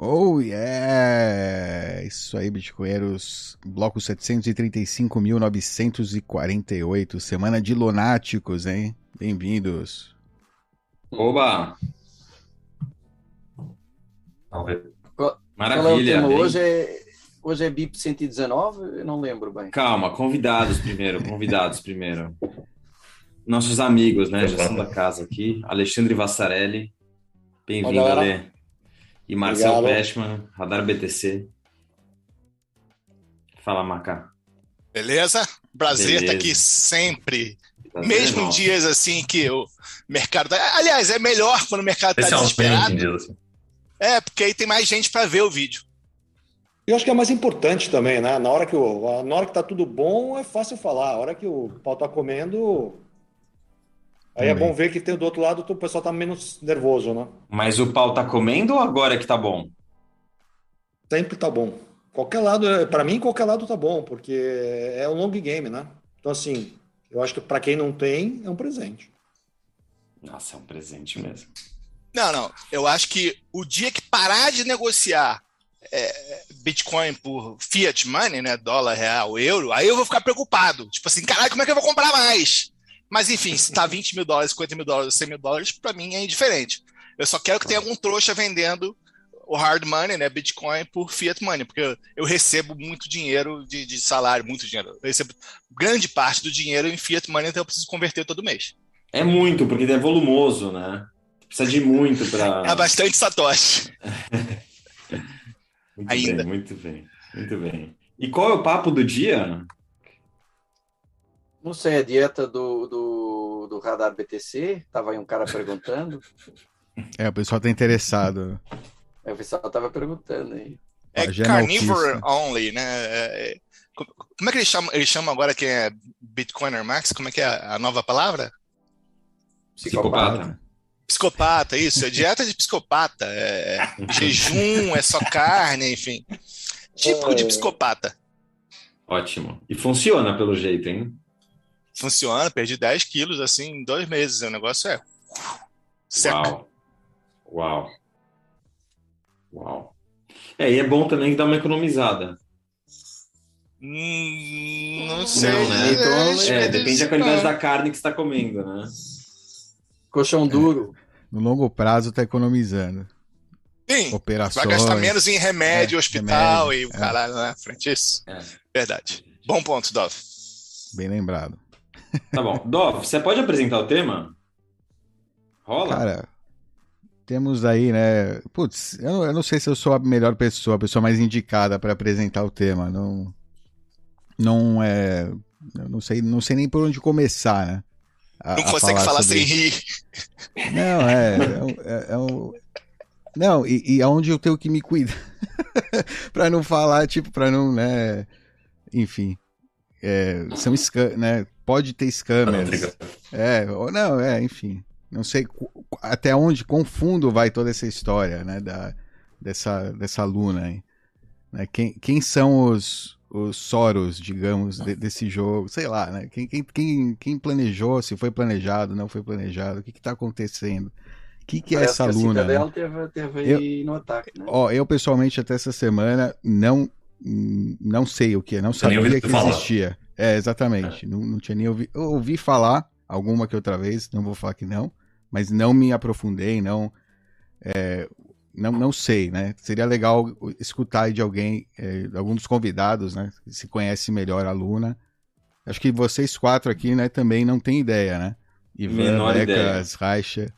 Oh, yeah! Isso aí, Bitcoinheiros. Bloco 735.948. Semana de lunáticos, hein? Bem-vindos. Oba! Maravilha. É hoje é, hoje é BIP 119? Eu não lembro bem. Calma, convidados primeiro, convidados primeiro. Nossos amigos, né? Já são da casa aqui. Alexandre Vassarelli. Bem-vindo, Ale. E Marcel Pestman, Radar BTC. Fala, Macá. Beleza? Prazer estar tá aqui sempre. Prazer Mesmo em dias assim que o mercado. Tá- Aliás, é melhor quando o mercado está desesperado. Assim. É, porque aí tem mais gente para ver o vídeo. Eu acho que é mais importante também, né? Na hora que o, na hora que tá tudo bom, é fácil falar. A hora que o pau tá comendo, Aí é bom ver que tem do outro lado o pessoal tá menos nervoso, né? Mas o pau tá comendo ou agora é que tá bom? Sempre tá bom. Qualquer lado, é, para mim, qualquer lado tá bom, porque é um long game, né? Então, assim, eu acho que para quem não tem, é um presente. Nossa, é um presente mesmo. Não, não. Eu acho que o dia que parar de negociar é, Bitcoin por fiat money, né? Dólar, real, euro, aí eu vou ficar preocupado. Tipo assim, caralho, como é que eu vou comprar mais? Mas enfim, se tá 20 mil dólares, 50 mil dólares, 100 mil dólares, para mim é indiferente. Eu só quero que tenha algum trouxa vendendo o hard money, né, Bitcoin, por fiat money, porque eu recebo muito dinheiro de, de salário, muito dinheiro. Eu recebo grande parte do dinheiro em fiat money, então eu preciso converter todo mês. É muito, porque é volumoso, né? Precisa de muito para. É bastante satoshi. muito Ainda. bem, muito bem, muito bem. E qual é o papo do dia? Não sei, a dieta do, do, do Radar BTC? Tava aí um cara perguntando. É, o pessoal tá interessado. É, o pessoal tava perguntando aí. É carnivore only, né? É, é, como é que ele chama, ele chama agora que é Bitcoiner Max? Como é que é a nova palavra? Psicopata. Psicopata, isso. É dieta de psicopata. É, é jejum, é só carne, enfim. Típico de psicopata. Ótimo. E funciona pelo jeito, hein? Funciona, perdi 10 quilos assim em dois meses. O negócio é. Seca. Uau. Uau. Uau. É, e é bom também dar uma economizada. Hum, não sei. Não, né? Então, é, depende da qualidade da carne que você está comendo, né? Colchão é. duro. No longo prazo está economizando. Sim. Operações. Vai gastar menos em remédio, é, hospital remédio, e o é. caralho, né? Frente a isso. É. Verdade. Bom ponto, Dove. Bem lembrado. Tá bom. Dov, você pode apresentar o tema? Rola? Cara, temos aí, né? Putz, eu, eu, não sei se eu sou a melhor pessoa, a pessoa mais indicada para apresentar o tema. Não, não é. não sei, não sei nem por onde começar, né? A, não consegue falar, falar sem rir. Não, é. é, é, é um, não, e, e aonde eu tenho que me cuidar para não falar, tipo, para não, né? Enfim, é, são né? Pode ter scammers. É, não, é, enfim. Não sei até onde, quão fundo vai toda essa história, né, da, dessa, dessa Luna aí. Né? Quem, quem são os, os Soros, digamos, de, desse jogo? Sei lá, né? Quem, quem, quem, planejou, se foi planejado, não foi planejado, o que está acontecendo? O que, que é essa que Luna? Né? teve, teve eu, no ataque, né? Ó, eu pessoalmente até essa semana não não sei o que, é, não sabia que falar. existia. É, exatamente. É. Não, não tinha nem ouvido. Eu ouvi falar alguma que outra vez, não vou falar que não, mas não me aprofundei, não. É, não, não sei, né? Seria legal escutar de alguém, é, algum dos convidados, né? Que se conhece melhor a Luna. Acho que vocês quatro aqui, né, também não tem ideia, né? Ivan, Becas, Raixa.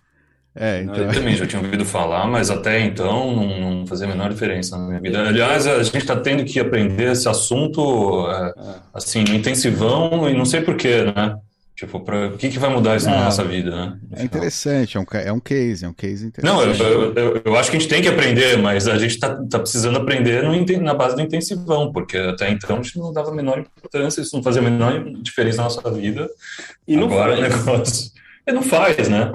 É, então... Eu também já tinha ouvido falar, mas até então não, não fazia a menor diferença na minha vida. Aliás, a gente está tendo que aprender esse assunto é, assim, no intensivão e não sei porquê, né? Tipo, pra, o que, que vai mudar isso não, na nossa vida, né? É interessante, é um, é um case, é um case interessante. Não, eu, eu, eu acho que a gente tem que aprender, mas a gente está tá precisando aprender no, na base do intensivão, porque até então a gente não dava a menor importância, isso não fazia a menor diferença na nossa vida. E Agora o negócio. E não faz, né?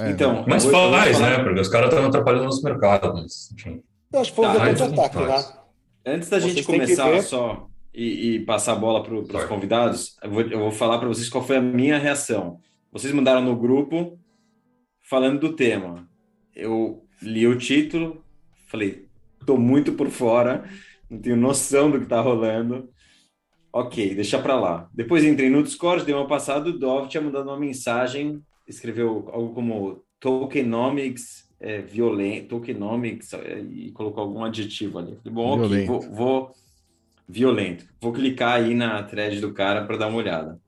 É, então, mas faz, né? Porque os caras estão atrapalhando nosso mercado. Mas, enfim. Eu acho que foi um tá, ataque lá. Antes da gente começar só e, e, passar a bola para os convidados, eu vou, eu vou falar para vocês qual foi a minha reação. Vocês mandaram no grupo falando do tema. Eu li o título, falei, tô muito por fora, não tenho noção do que tá rolando. Ok, deixa para lá. Depois entrei no Discord, dei uma passada, o Dov tinha mandado uma mensagem, escreveu algo como tokenomics é, violento, tokenomics, é, e colocou algum adjetivo ali. Falei, bom, ok, vou, vou, violento. Vou clicar aí na thread do cara para dar uma olhada.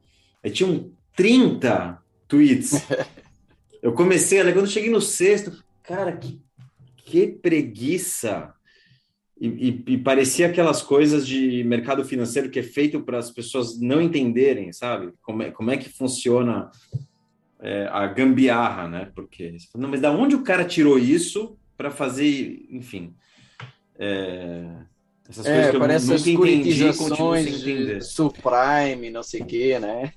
Aí tinham 30 tweets. Eu comecei, quando eu cheguei no sexto, cara, que, que preguiça e, e, e, parecia aquelas coisas de mercado financeiro que é feito para as pessoas não entenderem, sabe? Como é, como é que funciona é, a gambiarra, né? Porque, não, mas da onde o cara tirou isso para fazer, enfim. É, essas é, coisas que eu parece nunca entendi, continuo sem entender. Subprime, não sei o quê, né?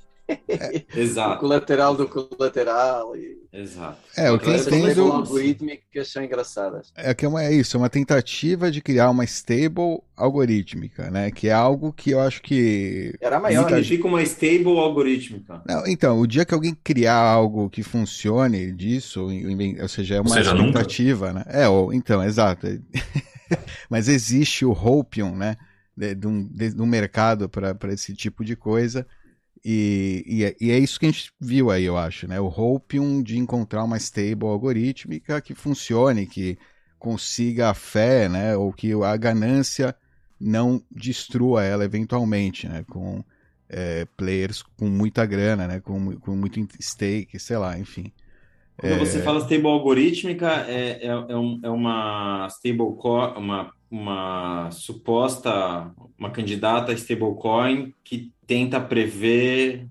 É, exato. O colateral do colateral. E... Exato. É, o que entendo... algorítmicas são engraçadas. É, que é, uma, é isso, é uma tentativa de criar uma stable algorítmica, né? Que é algo que eu acho que... Era maior. Muita... Significa uma stable algorítmica. Não, então, o dia que alguém criar algo que funcione disso, ou seja, é uma seja, tentativa, nunca. né? É, ou, então, exato. Mas existe o Hopium, né? De, de, um, de, de um mercado para esse tipo de coisa. E, e, é, e, é isso que a gente viu aí, eu acho, né? O Hopium de encontrar uma stable algorítmica que funcione, que consiga a fé, né? Ou que a ganância não destrua ela eventualmente, né? Com é, players com muita grana, né? Com, com muito stake, sei lá, enfim. Quando é... você fala stable algorítmica, é, é, é, um, é uma stablecoin, uma, uma suposta, uma candidata stablecoin que tenta prever,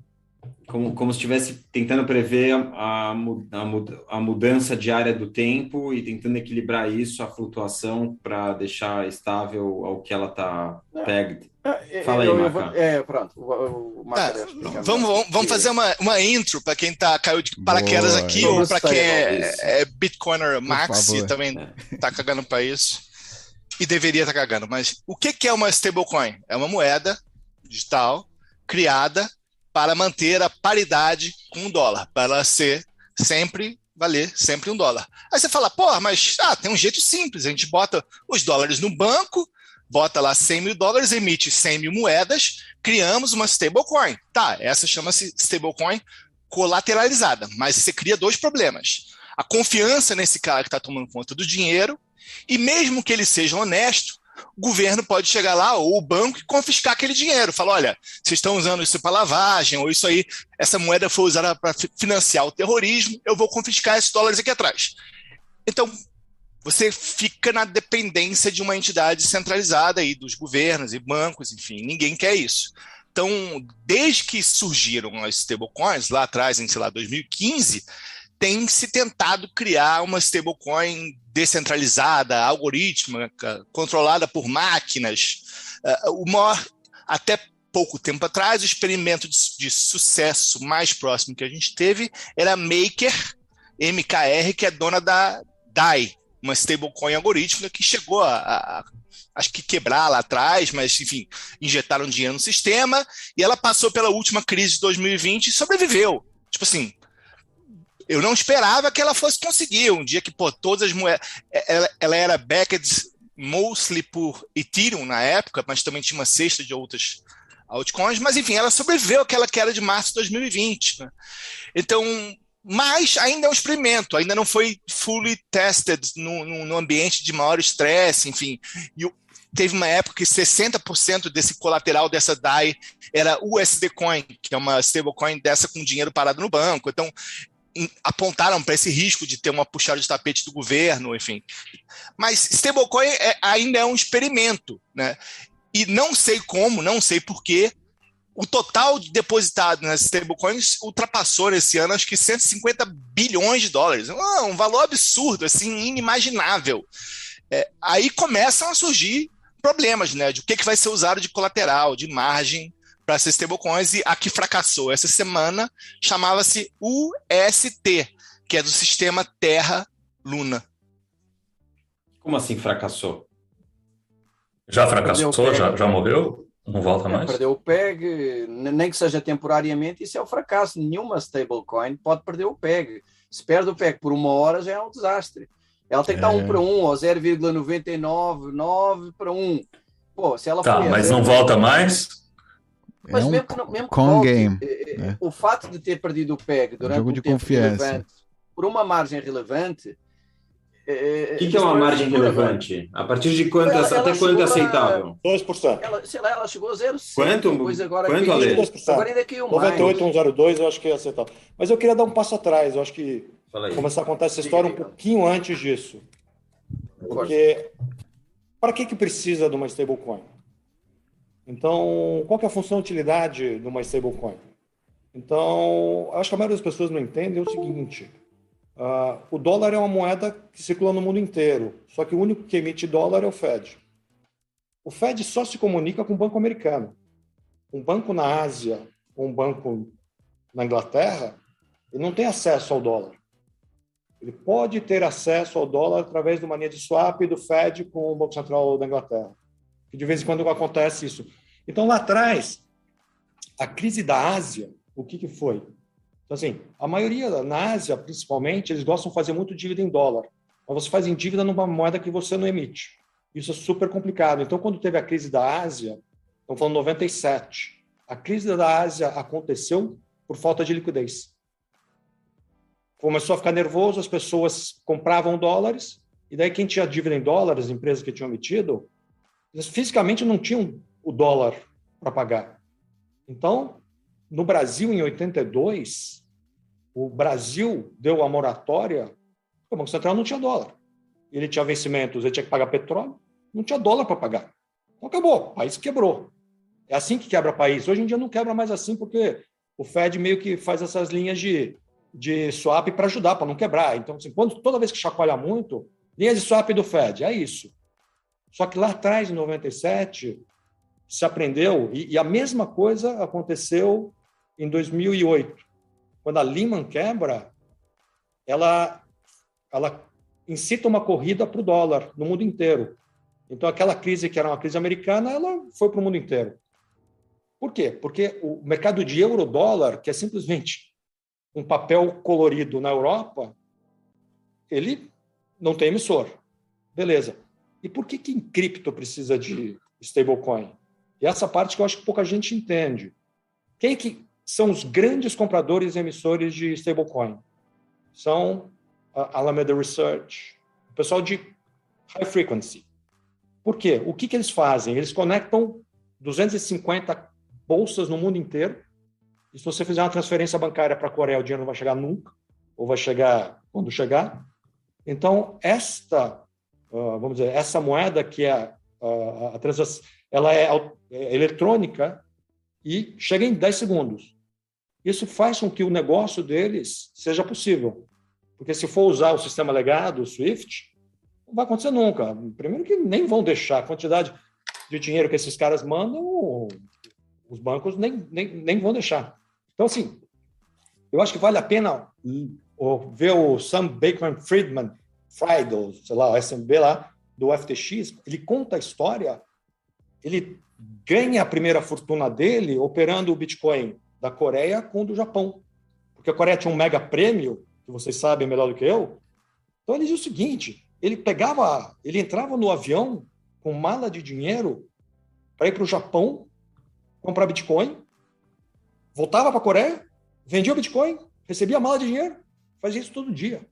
como, como se estivesse tentando prever a, a, a, mudança diária do tempo e tentando equilibrar isso, a flutuação, para deixar estável ao que ela está pegged. É, Fala aí, Maca. É, pronto. O, o ah, vamos, vamos fazer uma, uma intro para quem tá, caiu de paraquedas Boa, aqui, ou para quem é, é Bitcoiner Max e também está cagando para isso. E deveria estar tá cagando. Mas o que, que é uma stablecoin? É uma moeda digital criada para manter a paridade com o dólar, para ser sempre valer sempre um dólar. Aí você fala, pô, mas ah, tem um jeito simples, a gente bota os dólares no banco, bota lá 100 mil dólares, emite 100 mil moedas, criamos uma stablecoin. Tá, essa chama-se stablecoin colateralizada, mas você cria dois problemas. A confiança nesse cara que está tomando conta do dinheiro, e mesmo que ele seja honesto, o governo pode chegar lá, ou o banco, e confiscar aquele dinheiro. Fala, olha, vocês estão usando isso para lavagem, ou isso aí, essa moeda foi usada para financiar o terrorismo, eu vou confiscar esses dólares aqui atrás. Então, você fica na dependência de uma entidade centralizada aí, dos governos e bancos, enfim, ninguém quer isso. Então, desde que surgiram as stablecoins, lá atrás, em, sei lá, 2015, tem se tentado criar uma stablecoin descentralizada, algorítmica, controlada por máquinas. Uh, o maior, até pouco tempo atrás, o experimento de, de, sucesso mais próximo que a gente teve era Maker, MKR, que é dona da DAI, uma stablecoin algorítmica que chegou a, a, acho que quebrar lá atrás, mas enfim, injetaram dinheiro no sistema e ela passou pela última crise de 2020 e sobreviveu. Tipo assim, eu não esperava que ela fosse conseguir. Um dia que, pô, todas as moedas. É, ela, ela era backed mostly por Ethereum na época, mas também tinha uma cesta de outras altcoins. Mas, enfim, ela sobreviveu àquela queda de março de 2020. Né? Então, mas ainda é um experimento, ainda não foi fully tested no, ambiente de maior estresse, enfim. E teve uma época que 60% desse colateral dessa DAI era USD Coin, que é uma stablecoin dessa com dinheiro parado no banco. Então, apontaram para esse risco de ter uma puxada de tapete do governo, enfim. Mas stablecoin é, ainda é um experimento, né? E não sei como, não sei porquê, o total depositado nas stablecoins ultrapassou nesse ano acho que 150 bilhões de dólares. Ah, um valor absurdo, assim, inimaginável. É, aí começam a surgir problemas, né? De o que, que vai ser usado de colateral, de margem para essas stablecoins e a que fracassou essa semana chamava-se UST, que é do sistema Terra-Luna. Como assim fracassou? Já fracassou? Já, já morreu? Não volta mais? Perdeu o PEG, nem que seja temporariamente, isso é um fracasso. Nenhuma stablecoin pode perder o PEG. Se perde o PEG por uma hora já é um desastre. Ela tem que estar é. 1 para 1, ou 0,999 para 1. Pô, se ela tá, mas não volta mais? Mas é um mesmo, mesmo com volte, game. É, o fato de ter perdido o PEG durante um jogo de confiança por uma margem relevante o que, que, é uma margem relevante? A partir de quanto, ela, ela até quanto é aceitável? 2%. Ela, sei lá, ela chegou a 0,5%. Quanto? Depois agora quanto, Ale? 2%. Agora ainda caiu 98, 102, eu acho que é aceitável. Mas eu queria dar um passo atrás. Eu acho que começar a contar essa história um pouquinho antes disso. Porque para que, que precisa de uma stablecoin? Então, qual é a função e utilidade de uma stablecoin? Então, acho que a maioria das pessoas não entende o seguinte Uh, o dólar é uma moeda que circula no mundo inteiro, só que o único que emite dólar é o Fed. O Fed só se comunica com o banco americano. Um banco na Ásia, um banco na Inglaterra, ele não tem acesso ao dólar. Ele pode ter acesso ao dólar através de uma linha de swap do Fed com o Banco Central da Inglaterra. Que de vez em quando acontece isso. Então, lá atrás, a crise da Ásia, o que, que foi? Então, assim, a maioria, na Ásia, principalmente, eles gostam de fazer muito dívida em dólar. Mas você faz em dívida numa moeda que você não emite. Isso é super complicado. Então, quando teve a crise da Ásia, estamos falando 97, a crise da Ásia aconteceu por falta de liquidez. Começou a ficar nervoso, as pessoas compravam dólares, e daí quem tinha dívida em dólares, empresas que tinham emitido, eles fisicamente não tinham o dólar para pagar. Então, no Brasil, em 82, o Brasil deu a moratória, o Banco Central não tinha dólar. Ele tinha vencimentos, ele tinha que pagar petróleo, não tinha dólar para pagar. Então acabou, o país quebrou. É assim que quebra o país. Hoje em dia não quebra mais assim, porque o Fed meio que faz essas linhas de, de swap para ajudar, para não quebrar. Então, assim, quando, toda vez que chacoalha muito, linhas de swap do Fed, é isso. Só que lá atrás, em 97, se aprendeu, e, e a mesma coisa aconteceu em 2008. Quando a Lehman quebra, ela, ela incita uma corrida para o dólar no mundo inteiro. Então, aquela crise que era uma crise americana, ela foi para o mundo inteiro. Por quê? Porque o mercado de euro-dólar, que é simplesmente um papel colorido na Europa, ele não tem emissor. Beleza. E por que, que em cripto precisa de stablecoin? E essa parte que eu acho que pouca gente entende. Quem que são os grandes compradores e emissores de stablecoin. São a Alameda Research, o pessoal de high frequency. Por quê? O que, que eles fazem? Eles conectam 250 bolsas no mundo inteiro. E se você fizer uma transferência bancária para a Coreia, o dinheiro não vai chegar nunca, ou vai chegar quando chegar. Então, esta, uh, vamos dizer, essa moeda que é uh, a transação, ela é, é eletrônica e chega em 10 segundos. Isso faz com que o negócio deles seja possível. Porque se for usar o sistema legado, o SWIFT, não vai acontecer nunca. Primeiro que nem vão deixar a quantidade de dinheiro que esses caras mandam, os bancos nem, nem, nem vão deixar. Então, assim, eu acho que vale a pena ver o Sam Bakeman-Friedman, Friedel, sei lá, o SMB lá, do FTX, ele conta a história, ele ganha a primeira fortuna dele operando o Bitcoin da Coreia com o do Japão. Porque a Coreia tinha um mega prêmio, que vocês sabem melhor do que eu. Então ele dizia o seguinte: ele pegava, ele entrava no avião com mala de dinheiro para ir para o Japão comprar Bitcoin, voltava para a Coreia, vendia o Bitcoin, recebia mala de dinheiro, fazia isso todo dia.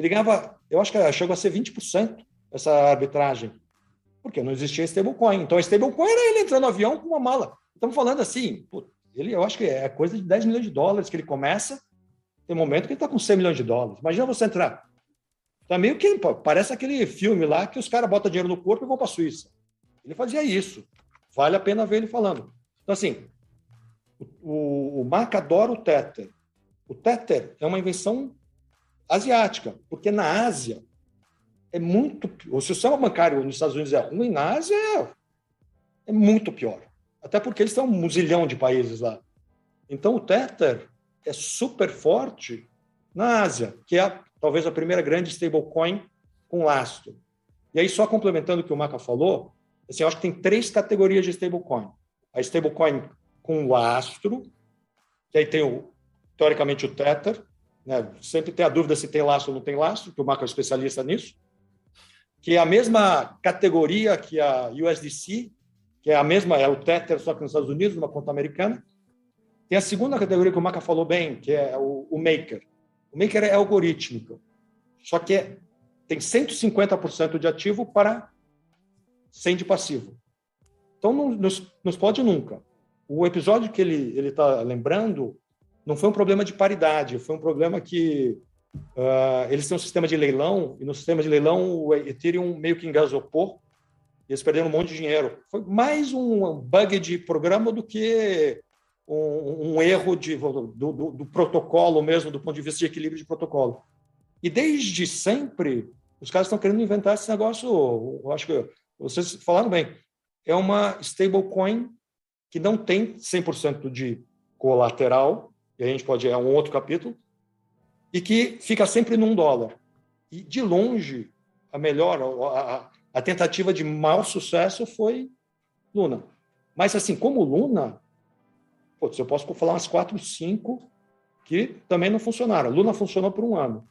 Ele ganhava, eu acho que chegou a ser 20% essa arbitragem, porque não existia stablecoin. Então, stablecoin era ele entrando no avião com uma mala. Estamos falando assim, ele, eu acho que é coisa de 10 milhões de dólares que ele começa. Tem momento que ele está com 100 milhões de dólares. Imagina você entrar. Tá meio que parece aquele filme lá que os caras botam dinheiro no corpo e vão para a Suíça. Ele fazia isso. Vale a pena ver ele falando. Então, assim, o, o Mark adora o Tether. O Tether é uma invenção asiática, porque na Ásia é muito. O sistema bancário nos Estados Unidos é ruim, na Ásia é, é muito pior. Até porque eles têm um zilhão de países lá. Então, o Tether é super forte na Ásia, que é talvez a primeira grande stablecoin com lastro. E aí, só complementando o que o Maca falou, assim, eu acho que tem três categorias de stablecoin. A stablecoin com lastro, que aí tem, o, teoricamente, o Tether, né? sempre tem a dúvida se tem lastro ou não tem lastro, que o Marco é especialista nisso, que é a mesma categoria que a USDC, que é a mesma, é o Tether, só que nos Estados Unidos, uma conta americana. Tem a segunda categoria que o Maca falou bem, que é o, o Maker. O Maker é algorítmico, só que é, tem 150% de ativo para 100 de passivo. Então, não nos, nos pode nunca. O episódio que ele está lembrando não foi um problema de paridade, foi um problema que uh, eles têm um sistema de leilão, e no sistema de leilão o Ethereum meio que engasopou, e eles perderam um monte de dinheiro. Foi mais um bug de programa do que um, um erro de, do, do, do, protocolo mesmo, do ponto de vista de equilíbrio de protocolo. E desde sempre, os caras estão querendo inventar esse negócio, eu acho que vocês falaram bem, é uma stablecoin que não tem 100% de colateral, e a gente pode é um outro capítulo, e que fica sempre num dólar. E de longe, a melhor, a, a tentativa de mau sucesso foi Luna. Mas assim, como Luna, putz, eu posso falar umas quatro, cinco que também não funcionaram. Luna funcionou por um ano.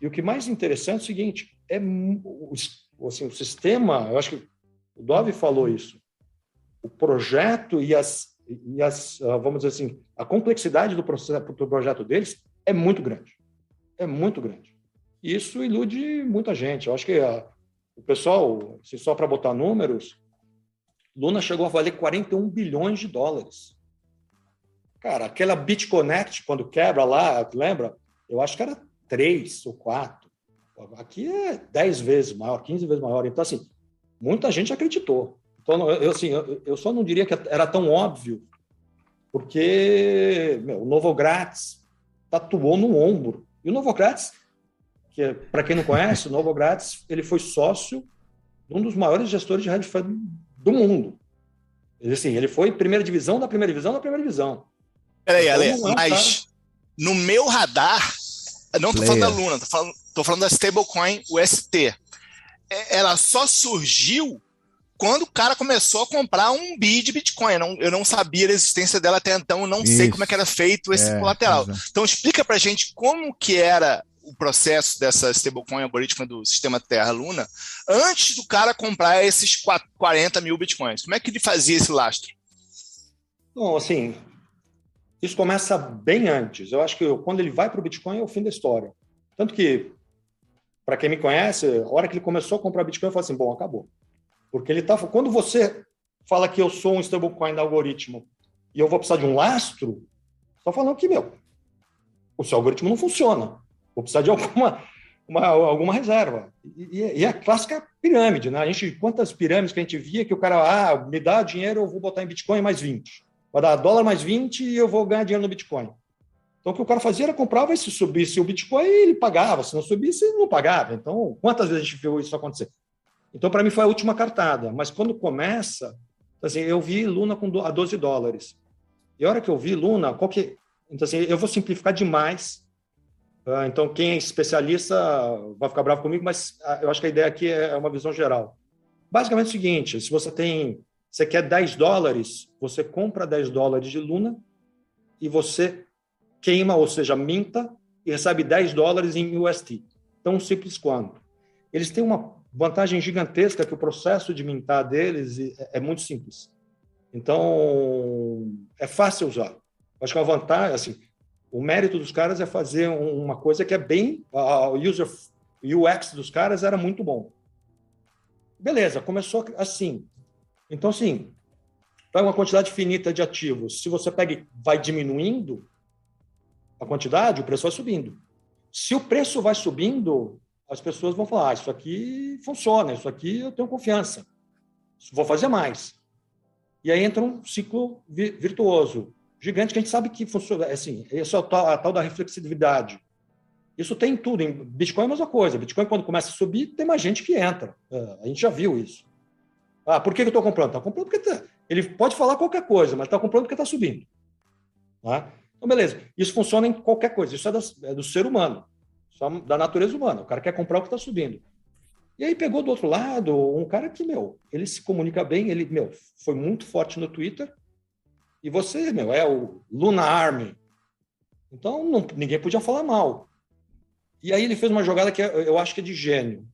E o que mais interessante é o seguinte, é assim, o sistema, eu acho que o Dove falou isso, o projeto e as e as, ah, vamos dizer assim, a complexidade do, processo, do projeto deles é muito grande. É muito grande. E isso ilude muita gente. Eu acho que a, o pessoal, assim, só para botar números, Luna chegou a valer 41 bilhões de dólares. Cara, aquela BitConnect, quando quebra lá, lembra? Eu acho que era 3 ou 4. Aqui é 10 vezes maior, 15 vezes maior. Então, assim, muita gente acreditou. Então, eu, assim, eu, só não diria que era tão óbvio, porque meu, o Novo Grátis tatuou no ombro. E o Novo Grátis, que para quem não conhece, o Novo Grátis ele foi sócio de um dos maiores gestores de hedge fund do mundo. Ele, assim, ele foi primeira divisão da primeira divisão da primeira divisão. Peraí, Ale, então, é mas no meu radar, não estou falando da Luna, estou falando, tô falando da stablecoin UST. É, ela só surgiu quando o cara começou a comprar um bi de Bitcoin. Eu não, eu não sabia da existência dela até então, eu não Isso. sei como é que era feito esse é, colateral. Exatamente. Então explica pra gente como que era o processo dessa stablecoin algoritmo do sistema Terra Luna antes do cara comprar esses 40 mil bitcoins. Como é que ele fazia esse lastro? Bom, assim, isso começa bem antes. Eu acho que quando ele vai para o Bitcoin é o fim da história. Tanto que, para quem me conhece, a hora que ele começou a comprar Bitcoin, eu falei assim: bom, acabou. Porque ele tá. Quando você fala que eu sou um stablecoin algoritmo e eu vou precisar de um lastro, está falando que, meu, o seu algoritmo não funciona. Vou precisar de alguma, uma, alguma reserva. E, e, é a clássica pirâmide, né? A gente, quantas pirâmides que a gente via que o cara, ah, me dá dinheiro, eu vou botar em Bitcoin mais 20. Vai dar dólar mais 20 e eu vou ganhar dinheiro no Bitcoin. Então, o que o cara fazia era comprava e se subisse o Bitcoin, ele pagava. Se não subisse, ele não pagava. Então, quantas vezes a gente viu isso acontecer? Então, para mim, foi a última cartada. Mas quando começa, assim, eu vi Luna com a 12 dólares. E a hora que eu vi Luna, qual que... Então, assim, eu vou simplificar demais. Ah, então, quem é especialista vai ficar bravo comigo, mas ah, eu acho que a ideia aqui é uma visão geral. Basicamente é o seguinte, se você tem... Você quer 10 dólares, você compra 10 dólares de Luna e você queima, ou seja, minta, e recebe 10 dólares em UST. Tão simples quanto. Eles têm uma vantagem gigantesca que o processo de mintar deles é, é muito simples. Então, é fácil usar. Acho que a vantagem, assim, o mérito dos caras é fazer uma coisa que é bem. A user UX dos caras era muito bom. Beleza, começou assim. Então, assim, para uma quantidade finita de ativos, se você pega vai diminuindo a quantidade, o preço vai subindo. Se o preço vai subindo, as pessoas vão falar: ah, isso aqui funciona, isso aqui eu tenho confiança, vou fazer mais. E aí entra um ciclo virtuoso gigante que a gente sabe que funciona. Assim, isso é a tal, a tal da reflexividade. Isso tem tudo. Em Bitcoin é a mesma coisa. Bitcoin, quando começa a subir, tem mais gente que entra. É, a gente já viu isso. Ah, por que eu estou comprando? Está comprando porque tá, ele pode falar qualquer coisa, mas está comprando porque está subindo. Tá? Então, beleza. Isso funciona em qualquer coisa. Isso é, das, é do ser humano só da natureza humana. O cara quer comprar o que está subindo. E aí pegou do outro lado um cara que, meu, ele se comunica bem, ele, meu, foi muito forte no Twitter. E você, meu, é o Luna Army. Então, não, ninguém podia falar mal. E aí ele fez uma jogada que eu acho que é de gênio.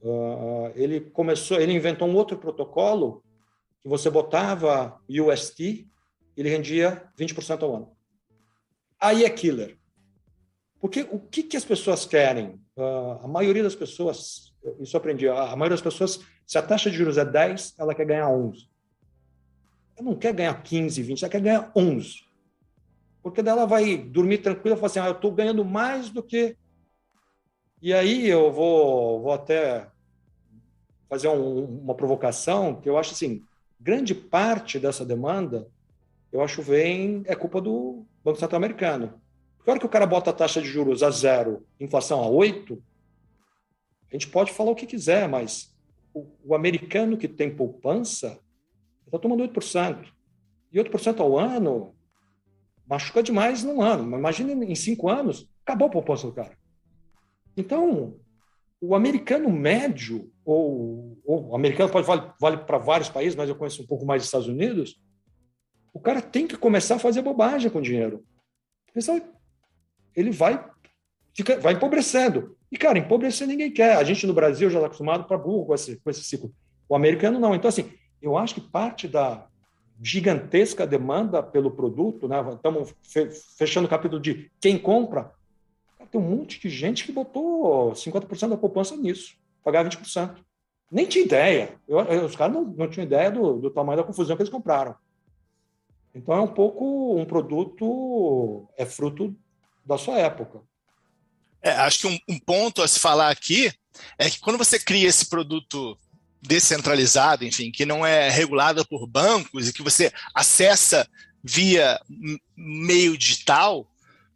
Uh, ele começou, ele inventou um outro protocolo que você botava UST, ele rendia 20% ao ano. Aí é killer. Porque o que, que as pessoas querem? Uh, a maioria das pessoas, isso eu aprendi, a maioria das pessoas, se a taxa de juros é 10, ela quer ganhar 11. Ela não quer ganhar 15, 20, ela quer ganhar 11. Porque daí ela vai dormir tranquila e falar assim, ah, eu estou ganhando mais do que... E aí eu vou, vou até fazer um, uma provocação, que eu acho assim, grande parte dessa demanda, eu acho vem, é culpa do Banco Central Americano na hora que o cara bota a taxa de juros a zero, inflação a oito, a gente pode falar o que quiser, mas o, o americano que tem poupança está tomando 8%. E 8% ao ano machuca demais num ano. Imagina em cinco anos, acabou a poupança do cara. Então, o americano médio, ou, ou o americano pode vale, vale para vários países, mas eu conheço um pouco mais dos Estados Unidos, o cara tem que começar a fazer bobagem com o dinheiro. Pensar, ele vai, fica, vai empobrecendo. E, cara, empobrecer ninguém quer. A gente no Brasil já está acostumado para burro com esse, com esse ciclo. O americano não. Então, assim, eu acho que parte da gigantesca demanda pelo produto, né? Estamos fechando o capítulo de quem compra. Tem um monte de gente que botou 50% da poupança nisso, pagar 20%. Nem tinha ideia. Eu, os caras não, não tinham ideia do, do tamanho da confusão que eles compraram. Então é um pouco um produto, é fruto da sua época. É, acho que um, um ponto a se falar aqui é que quando você cria esse produto descentralizado, enfim, que não é regulado por bancos e que você acessa via meio digital,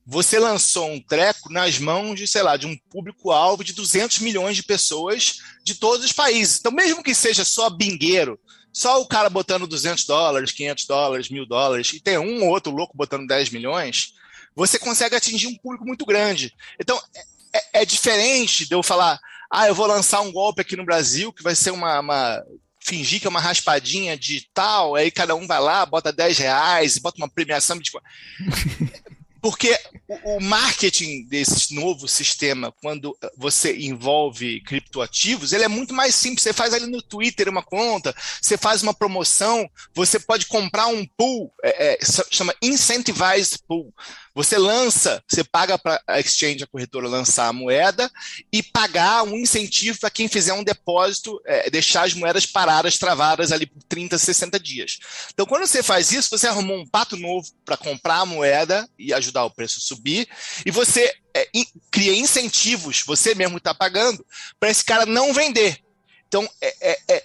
você lançou um treco nas mãos de, sei lá, de um público-alvo de 200 milhões de pessoas de todos os países. Então, mesmo que seja só bingueiro, só o cara botando 200 dólares, 500 dólares, mil dólares, e tem um ou outro louco botando 10 milhões, você consegue atingir um público muito grande. Então, é, é, é diferente de eu falar, ah, eu vou lançar um golpe aqui no Brasil que vai ser uma, uma fingir que é uma raspadinha digital, aí cada um vai lá, bota 10 reais, bota uma premiação de. Porque o marketing desse novo sistema, quando você envolve criptoativos, ele é muito mais simples. Você faz ali no Twitter uma conta, você faz uma promoção, você pode comprar um pool, é, é, chama Incentivized Pool. Você lança, você paga para a exchange, a corretora, lançar a moeda e pagar um incentivo para quem fizer um depósito, é, deixar as moedas paradas, travadas ali por 30, 60 dias. Então, quando você faz isso, você arrumou um pato novo para comprar a moeda e ajudar o preço a subir, e você é, in, cria incentivos, você mesmo está pagando, para esse cara não vender. Então, é, é, é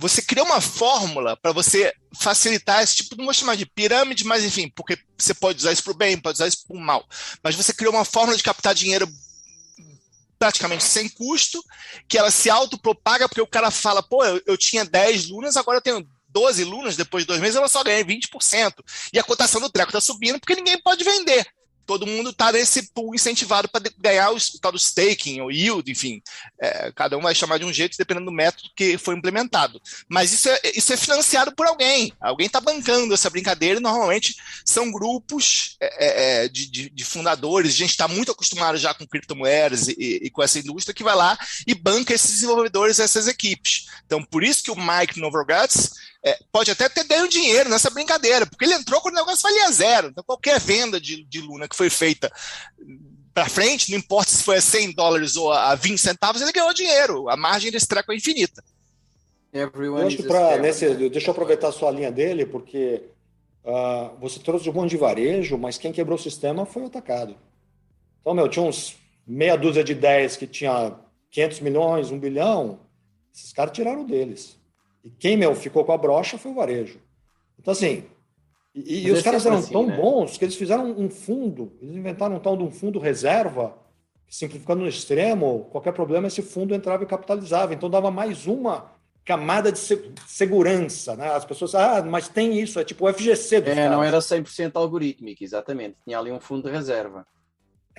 você cria uma fórmula para você facilitar esse tipo, não vou chamar de pirâmide, mas enfim, porque você pode usar isso para o bem, pode usar isso para o mal. Mas você criou uma fórmula de captar dinheiro praticamente sem custo, que ela se autopropaga, porque o cara fala, pô, eu, eu tinha 10 lunas, agora eu tenho 12 lunas, depois de dois meses, ela só ganha 20%. E a cotação do treco está subindo porque ninguém pode vender todo mundo está nesse pool incentivado para ganhar o, tal do staking, ou yield, enfim. É, cada um vai chamar de um jeito, dependendo do método que foi implementado. Mas isso é, isso é financiado por alguém. Alguém está bancando essa brincadeira e normalmente são grupos é, é, é de, de, de, fundadores. A gente está muito acostumado já com criptomoedas e, e, com essa indústria que vai lá e banca esses desenvolvedores, essas equipes. Então, por isso que o Mike Novogratz é, pode até ter ganho dinheiro nessa brincadeira, porque ele entrou quando o negócio valia zero. Então, qualquer venda de, de Luna que foi feita para frente, não importa se foi a 100 dólares ou a 20 centavos, ele ganhou dinheiro. A margem desse treco é infinita. Eu acho pra, nesse, deixa eu aproveitar a sua linha dele, porque uh, você trouxe um monte de varejo, mas quem quebrou o sistema foi o atacado. Então, meu, tinha uns meia dúzia de ideias que tinha 500 milhões, um bilhão, esses caras tiraram deles. E quem, meu, ficou com a brocha foi o varejo. Então, assim, e, e os caras eram assim, tão né? bons que eles fizeram um fundo, eles inventaram um tal de um fundo reserva, simplificando no extremo, qualquer problema esse fundo entrava e capitalizava. Então dava mais uma camada de segurança, né? As pessoas, ah, mas tem isso, é tipo o FGC dos É, caras. não era 100% algorítmico, exatamente. Tinha ali um fundo de reserva.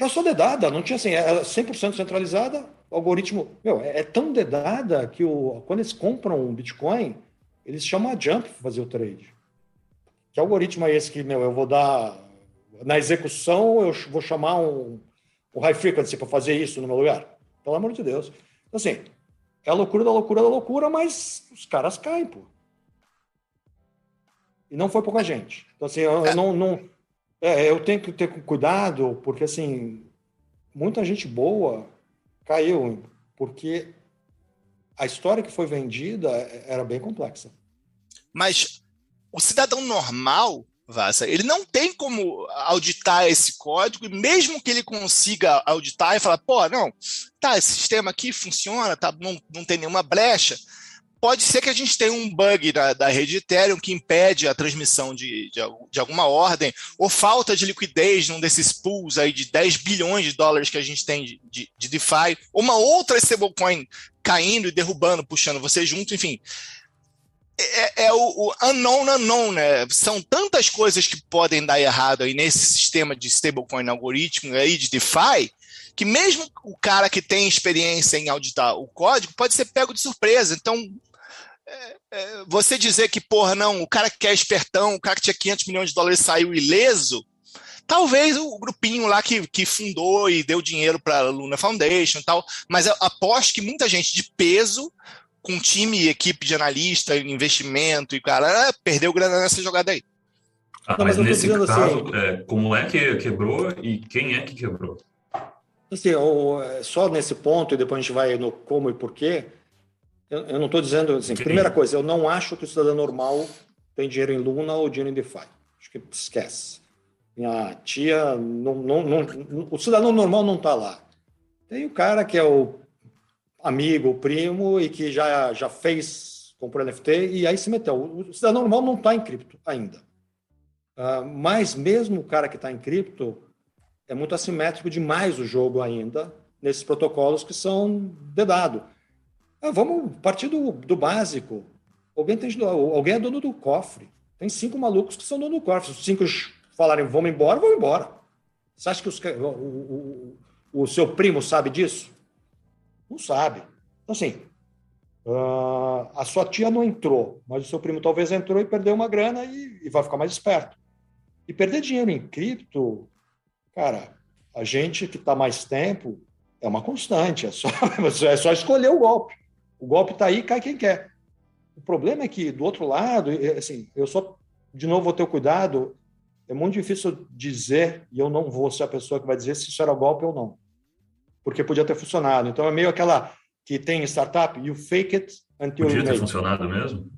Era só dedada, não tinha assim, era 100% centralizada, o algoritmo, meu, é, é, tão dedada que o, quando eles compram um Bitcoin, eles chamam a Jump para fazer o trade. Que algoritmo é esse que, meu, eu vou dar na execução, eu vou chamar um, o high frequency para fazer isso no meu lugar? Pelo amor de Deus. Então, assim, é a loucura da loucura da loucura, mas os caras caem, pô. E não foi pouca gente. Então, assim, eu, eu não. não é, eu tenho que ter cuidado, porque, assim, muita gente boa caiu, porque a história que foi vendida era bem complexa. Mas o cidadão normal, Vassa, ele não tem como auditar esse código, e mesmo que ele consiga auditar e falar, pô, não, tá, esse sistema aqui funciona, tá, não, não tem nenhuma brecha, pode ser que a gente tenha um bug da, da rede Ethereum que impede a transmissão de, de, de, alguma ordem, ou falta de liquidez num desses pools aí de 10 bilhões de dólares que a gente tem de, de, de DeFi, ou uma outra stablecoin caindo e derrubando, puxando você junto, enfim. É, é o, o, unknown unknown, né? São tantas coisas que podem dar errado aí nesse sistema de stablecoin algoritmo aí de DeFi, que mesmo o cara que tem experiência em auditar o código pode ser pego de surpresa. Então, é, é, você dizer que, porra, não, o cara que é espertão, o cara que tinha 500 milhões de dólares saiu ileso, talvez o grupinho lá que, que fundou e deu dinheiro para a Luna Foundation e tal, mas eu aposto que muita gente de peso, com time e equipe de analista, investimento e cara, perdeu grana nessa jogada aí. Ah, mas, mas nesse caso, assim, é, como é que quebrou e quem é que quebrou? Assim, é, só nesse ponto, e depois a gente vai no como e porquê, eu, eu não estou dizendo assim, primeira coisa, eu não acho que o cidadão normal tem dinheiro em Luna ou dinheiro em DeFi. Acho que esquece. Minha tia, não, não, não, o cidadão normal não está lá. Tem o cara que é o amigo, o primo e que já, já fez, comprou NFT e aí se meteu. O cidadão normal não está em cripto ainda. Uh, mas mesmo o cara que está em cripto, é muito assimétrico demais o jogo ainda, nesses protocolos que são dedado. Ah, vamos partir do, do básico. Alguém, tem, alguém é dono do cofre. Tem cinco malucos que são dono do cofre. Os cinco falarem vamos embora, vão embora. Você acha que os, o, o, o, seu primo sabe disso? Não sabe. Então, assim, uh, a sua tia não entrou, mas o seu primo talvez entrou e perdeu uma grana e, e vai ficar mais esperto. E perder dinheiro em cripto, cara, a gente que está mais tempo é uma constante, é só, é só escolher o golpe. O golpe está aí, cai quem quer. O problema é que, do outro lado, assim, eu só, de novo, vou ter cuidado. É muito difícil dizer, e eu não vou ser a pessoa que vai dizer se isso era golpe ou não. Porque podia ter funcionado. Então, é meio aquela que tem startup, you fake it until Podia ter funcionado mesmo?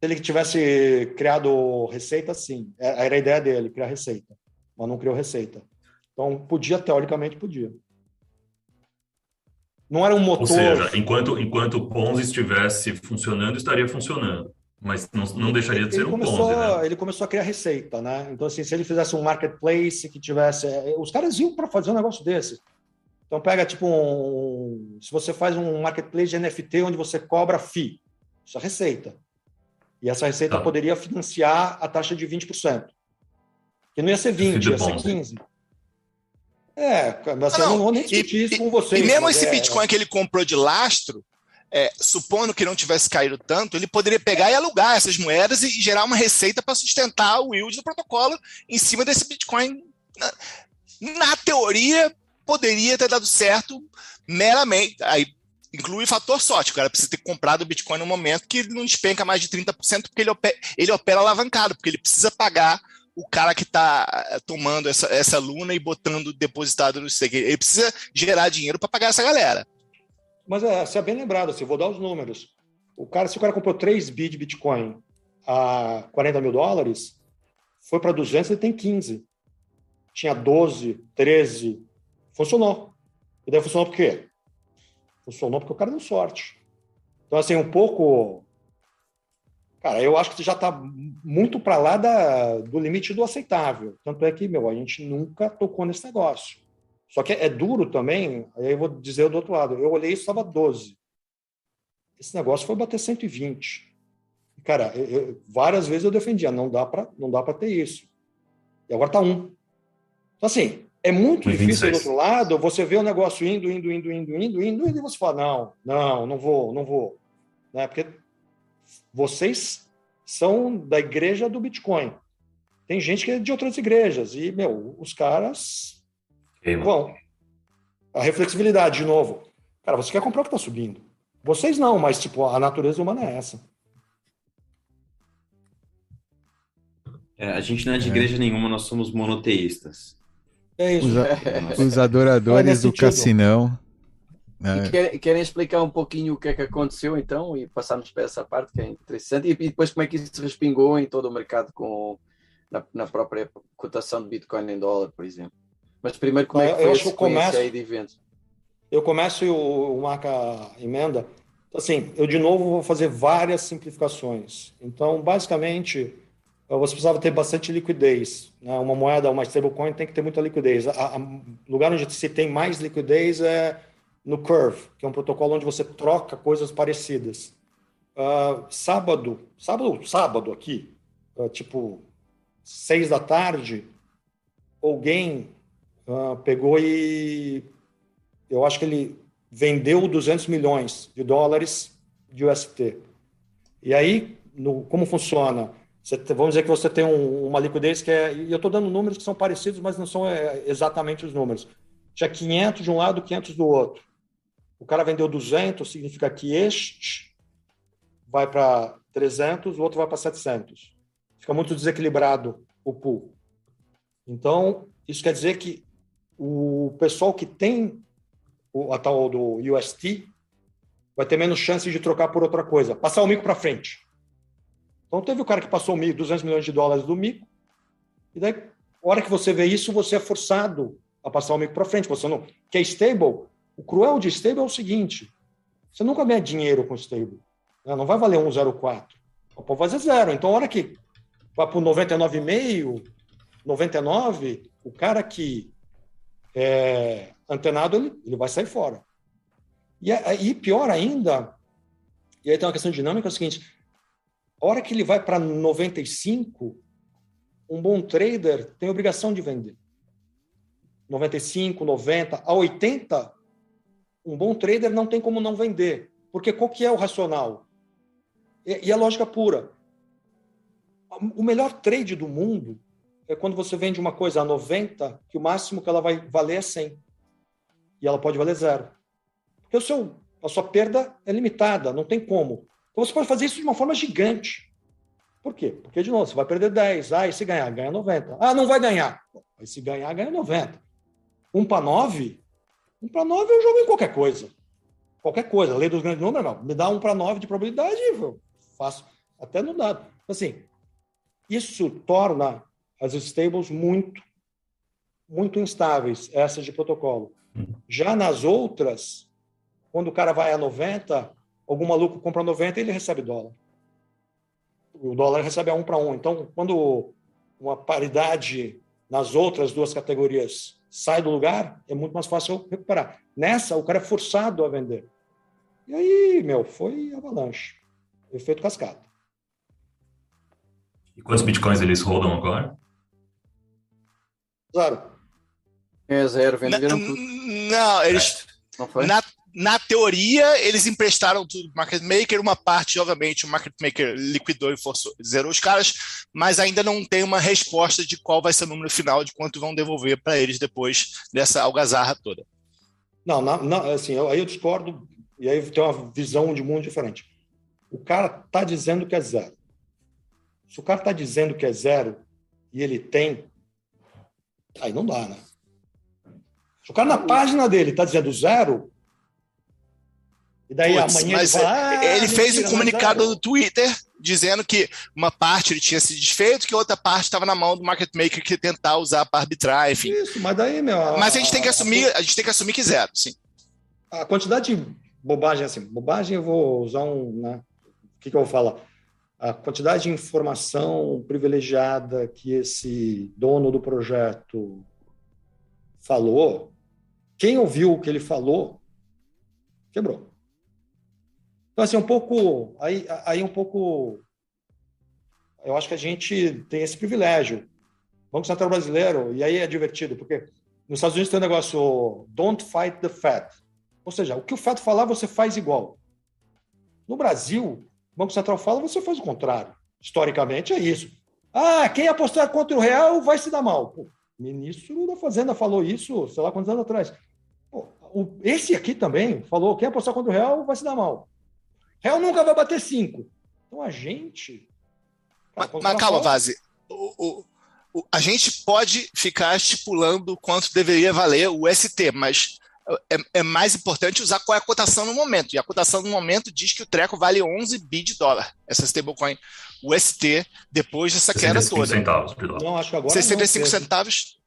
Se ele tivesse criado receita, sim. É, era a ideia dele, criar receita. Mas não criou receita. Então, podia, teoricamente, podia. Não era um motor. Ou seja, enquanto, enquanto o Ponzi estivesse funcionando, estaria funcionando. Mas não, não deixaria de ser um começou, Ponzi, né? Ele começou a criar receita, né? Então, assim, se ele fizesse um marketplace que tivesse... É, os caras iam para fazer um negócio desse. Então, pega, tipo, um... Se você faz um marketplace de NFT onde você cobra FII, isso é receita. E essa receita tá. poderia financiar a taxa de 20%. Que não ia ser 20, ia ser 15%. É, mas não, eu não vou nem discutir isso com vocês. E mesmo esse é, Bitcoin que ele comprou de lastro, é, supondo que não tivesse caído tanto, ele poderia pegar e alugar essas moedas e gerar uma receita para sustentar o yield do protocolo em cima desse Bitcoin. Na, na, teoria, poderia ter dado certo meramente. Aí inclui o fator sorte. O cara precisa ter comprado o Bitcoin no momento que ele não despenca mais de 30%, porque ele opera, ele opera alavancado, porque ele precisa pagar o cara que está eh, tomando essa, essa luna e botando depositado no stake. Ele precisa gerar dinheiro para pagar essa galera. Mas é, você é bem lembrado, assim, vou dar os números. O cara, se o cara comprou 3 bi de Bitcoin a 40 mil dólares, foi para 200, ele tem 15. Tinha 12, 13. Funcionou. E daí funcionou por quê? Funcionou porque o cara deu sorte. Então, assim, um pouco Cara, eu acho que você já está muito para lá da, do limite do aceitável. Tanto é que, meu, a gente nunca tocou nesse negócio. Só que é, é duro também, aí eu vou dizer do outro lado. Eu olhei isso, estava 12. Esse negócio foi bater 120. Cara, eu, eu, várias vezes eu defendia, não dá para não dá para ter isso. E agora está um. Então, assim, é muito difícil 26. do outro lado você ver o negócio indo, indo, indo, indo, indo, indo, e você fala, não, não, não vou, não vou. Né? Porque vocês são da igreja do Bitcoin. Tem gente que é de outras igrejas. E, meu, os caras Bom, a reflexibilidade, de novo. Cara, você quer comprar o que está subindo. Vocês não, mas tipo, a natureza humana é essa. É, a gente não é de é. igreja nenhuma, nós somos monoteístas. É isso. Os, os adoradores é do cassinão. É. Querem, querem, explicar um pouquinho o que é que aconteceu então e passarmos para essa parte que é interessante e, e depois como é que isso se respingou em todo o mercado com na, na própria cotação de Bitcoin em dólar, por exemplo. Mas primeiro como é que foi a sequência aí de eventos? Eu começo e o, o Marca emenda. Assim, eu de novo vou fazer várias simplificações. Então, basicamente, você precisava ter bastante liquidez. Né? Uma moeda, uma stablecoin tem que ter muita liquidez. O lugar onde se tem mais liquidez é no Curve, que é um protocolo onde você troca coisas parecidas. Uh, sábado, sábado, sábado aqui, uh, tipo seis da tarde, alguém uh, pegou e eu acho que ele vendeu 200 milhões de dólares de UST. E aí, no, como funciona? Você, vamos dizer que você tem um, uma liquidez que é. E eu estou dando números que são parecidos, mas não são é, exatamente os números. Tinha 500 de um lado, 500 do outro. O cara vendeu 200, significa que este vai para 300, o outro vai para 700. Fica muito desequilibrado o pool. Então, isso quer dizer que o pessoal que tem o a tal do UST vai ter menos chance de trocar por outra coisa, passar o mico para frente. Então, teve o cara que passou 200 milhões de dólares do mico, e daí, a hora que você vê isso, você é forçado a passar o mico para frente. Você não quer stable, o cruel de stable é o seguinte: você nunca ganha dinheiro com stable. Né? Não vai valer 1,04. Pode fazer zero. Então, a hora que vai para o 99,5, 99, o cara que é antenado, ele, ele vai sair fora. E, e pior ainda, e aí tem uma questão dinâmica, é o seguinte: a hora que ele vai para 95, um bom trader tem obrigação de vender. 95, 90, a 80, um bom trader não tem como não vender. Porque qual que é o racional? E, e a lógica pura. O melhor trade do mundo é quando você vende uma coisa a 90, que o máximo que ela vai valer é 100. E ela pode valer zero. Porque o seu, a sua perda é limitada, não tem como. Então você pode fazer isso de uma forma gigante. Por quê? Porque, de novo, você vai perder 10. Ah, e se ganhar? Ganha 90. Ah, não vai ganhar. Aí se ganhar, ganha 90. 1 para 9, um para nove eu jogo em qualquer coisa. Qualquer coisa. Lei dos grandes números, não. Me dá um para nove de probabilidade, eu faço até no dado. Assim, isso torna as stables muito, muito instáveis, essas de protocolo. Já nas outras, quando o cara vai a 90, algum maluco compra 90 e ele recebe dólar. O dólar recebe a um para um. Então, quando uma paridade nas outras duas categorias sai do lugar, é muito mais fácil recuperar. Nessa, o cara é forçado a vender. E aí, meu, foi avalanche. Efeito cascata. E quantos bitcoins eles rodam agora? Zero. É zero, venderam tudo. Não, eles. Não foi? Na, na teoria, eles emprestaram tudo para o market maker, uma parte, obviamente, o market maker liquidou e forçou, zerou os caras, mas ainda não tem uma resposta de qual vai ser o número final, de quanto vão devolver para eles depois dessa algazarra toda. Não, não, não assim, eu, aí eu discordo, e aí tem uma visão de mundo diferente. O cara está dizendo que é zero. Se o cara está dizendo que é zero e ele tem, aí não dá, né? Se o cara na página dele está dizendo zero, e daí Puts, amanhã ele, fala, ah, ele fez um comunicado no Twitter dizendo que uma parte ele tinha se desfeito, que outra parte estava na mão do market maker que tentar usar para arbitrar, enfim. Isso, mas daí, meu. Mas a gente tem que assumir, a gente tem que assumir que zero, sim. A quantidade de bobagem, assim, bobagem eu vou usar um. Né, o que, que eu vou falar? A quantidade de informação privilegiada que esse dono do projeto falou, quem ouviu o que ele falou, quebrou. Então, assim, um pouco. Aí, aí um pouco. Eu acho que a gente tem esse privilégio. Banco Central Brasileiro, e aí é divertido, porque nos Estados Unidos tem um negócio don't fight the Fed. Ou seja, o que o Fed falar, você faz igual. No Brasil, o Banco Central fala, você faz o contrário. Historicamente é isso. Ah, quem apostar contra o real vai se dar mal. Pô, ministro da Fazenda falou isso, sei lá quantos anos atrás. Pô, o, esse aqui também falou: quem apostar contra o real vai se dar mal. Real nunca vai bater cinco. Então a gente. Cara, mas, mas calma, Vaze. O, o, a gente pode ficar estipulando quanto deveria valer o ST, mas é, é, mais importante usar qual é a cotação no momento. E a cotação no momento diz que o treco vale 11 bi de dólar, essa stablecoin UST, depois dessa queda toda. centavos, Não, acho que agora 65 não, centavos.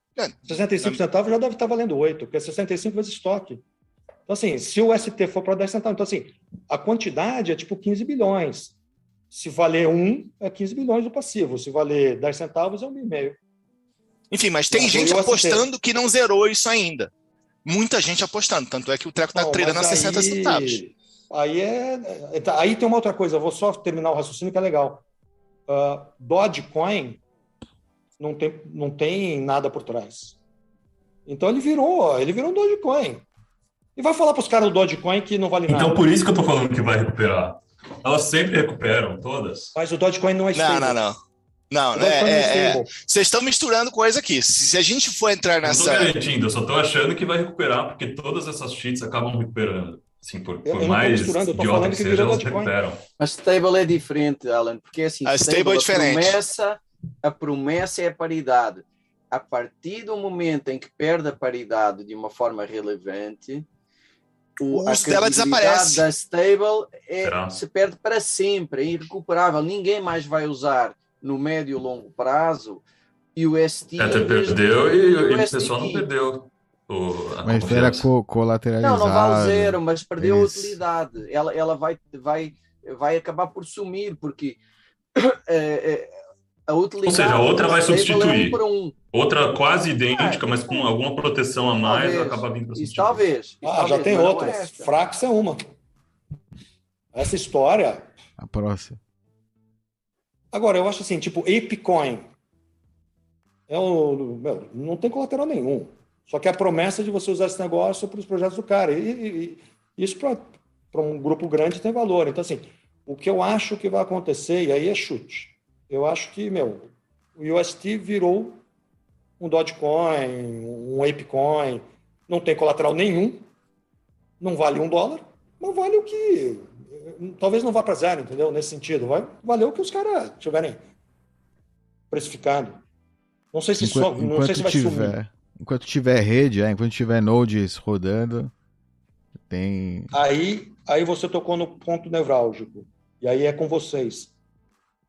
65 centavos já deve estar valendo 8, porque é 65 vezes estoque. Então, assim, se o ST for para 10 centavos, então, assim, a quantidade é tipo 15 bilhões. Se valer 1, é 15 bilhões do passivo. Se valer 10 centavos, é 1,5. Enfim, mas tem gente apostando que não zerou isso ainda muita gente apostando. Tanto é que o treco está treinando a 60 aí, centavos. Aí, é, é tá, aí tem uma outra coisa, vou só terminar o raciocínio que é legal. Uh, Dogecoin não tem, não tem nada por trás. Então ele virou, ele virou um Dogecoin. E vai falar para os caras do Dogecoin que não vale então, nada. Então por isso que eu estou falando que vai recuperar. Elas sempre recuperam, todas. Mas o Dogecoin não é Não, não, não. Não, né? É, é, vocês estão misturando coisa aqui. Se, a gente for entrar nessa. Não estou garantindo, eu só estou achando que vai recuperar, porque todas essas cheats acabam recuperando. Assim, por, por mais idiota que, que seja, elas recuperam. A stable é diferente, Alan, porque assim, a stable, stable é diferente. A promessa, a promessa é a paridade. A partir do momento em que perde a paridade de uma forma relevante, o, a dela desaparece. da stable é, se perde para sempre, é irrecuperável. Ninguém mais vai usar no médio e longo prazo, e o ST. Até perdeu e, e o, pessoal não perdeu. O, mas era co colateralizado. Não, não vale zero, mas perdeu Isso. a utilidade. Ela, ela vai, vai, vai acabar por sumir, porque é, é, a utilidade. Ou seja, a outra vai substituir. É um um. Outra quase idêntica, é, mas com alguma proteção a mais, talvez, acaba vindo para substituir. Talvez. Ah, talvez, já tem outra. É Frax é uma. Essa história. A próxima. Agora, eu acho assim, tipo, ApeCoin. É o, meu, não tem colateral nenhum. Só que a promessa de você usar esse negócio para os projetos do cara. E, e, e isso para um grupo grande tem valor. Então, assim, o que eu acho que vai acontecer, e aí é chute. Eu acho que, meu, o UST virou um Dogecoin, um ApeCoin, não tem colateral nenhum, não vale um dólar, mas vale o que talvez não vá para zero, entendeu? Nesse sentido. Vai valer o que os caras tiverem precificado. Não sei se, enquanto, só, não sei se vai tiver, sumir. Enquanto tiver rede, é, enquanto tiver nodes rodando, tem. Aí, aí você tocou no ponto nevrálgico. E aí é com vocês.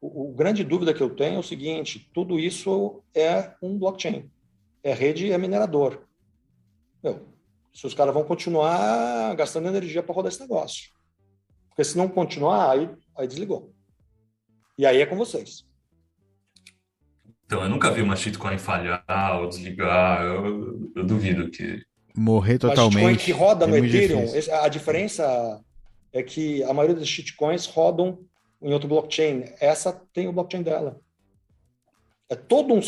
O, o grande dúvida que eu tenho é o seguinte: tudo isso é um blockchain. É rede e é minerador. Meu, se os caras vão continuar gastando energia para rodar esse negócio. Porque se não continuar, aí, aí desligou. E aí é com vocês. Então, eu nunca vi uma shitcoin falhar ou desligar. Eu, eu duvido que. Morrer totalmente. A shitcoin que roda é no Ethereum, difícil. a diferença é que a maioria das shitcoins rodam em outro blockchain. Essa tem o blockchain dela. É todo um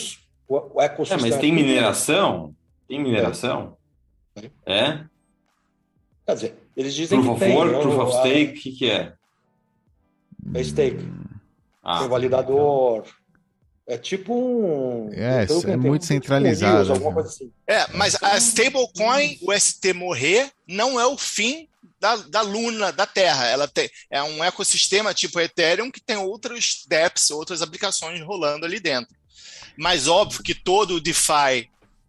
o, ecossistema. É, mas tem mineração? Tem mineração? É? é? Quer dizer, eles dizem proof que tem. Work, proof of stake, o que, que é? É stake. Ah, tem validador. É tipo um. É, é muito centralizado. Tipo um assim. É, mas a stablecoin, o ST morrer, não é o fim da, da Luna, da Terra. Ela tem, é um ecossistema tipo Ethereum que tem outros dApps, outras aplicações rolando ali dentro. Mas óbvio que todo o DeFi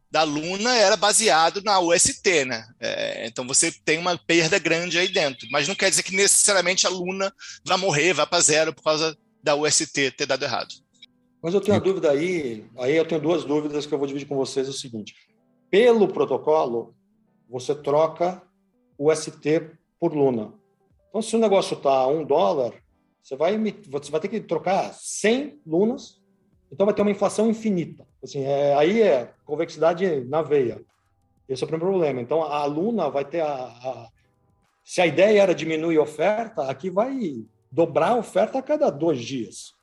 da Luna era baseado na UST, né? É, então você tem uma perda grande aí dentro. Mas não quer dizer que necessariamente a Luna vai morrer, vai para zero por causa da UST ter dado errado. Mas eu tenho uma dúvida aí, aí eu tenho duas dúvidas que eu vou dividir com vocês. É o seguinte: pelo protocolo, você troca UST por Luna. Então, se o negócio está a um dólar, você vai, você vai ter que trocar 100 lunas, então vai ter uma inflação infinita. Assim, é, aí é convexidade na veia. Esse é o primeiro problema. Então, a aluna vai ter a, a, Se a ideia era diminuir a oferta, aqui vai dobrar a oferta a cada dois dias.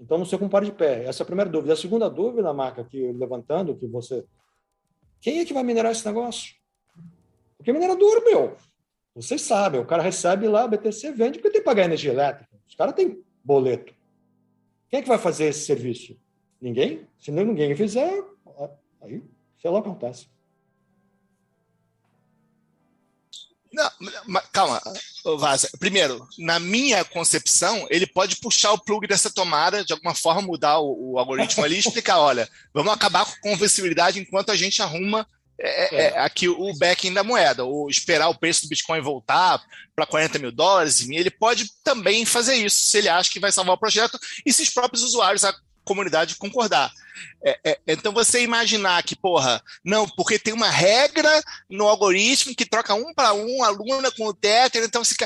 Então, não se compara de pé. Essa é a primeira dúvida. A segunda dúvida, Marca, que levantando, que você... Quem é que vai minerar esse negócio? Porque minerador, meu, vocês sabem, o cara recebe lá, BTC vende porque tem que pagar energia elétrica. Os caras têm boleto. Quem é que vai fazer esse serviço? Ninguém? Se ninguém fizer, aí Sei lá acontece. Não, calma, Vaza. Primeiro, na minha concepção, ele pode puxar o plug dessa tomada, de alguma forma mudar o, o algoritmo ali e explicar: olha, vamos acabar com conversibilidade enquanto a gente arruma é, é, é aqui o backing da moeda, ou esperar o preço do Bitcoin voltar para 40 mil dólares. Ele pode também fazer isso, se ele acha que vai salvar o projeto e se os próprios usuários, a comunidade concordar. É, é, então você imaginar que, porra, não, porque tem uma regra no algoritmo que troca um para um, aluna com o Tether, então se.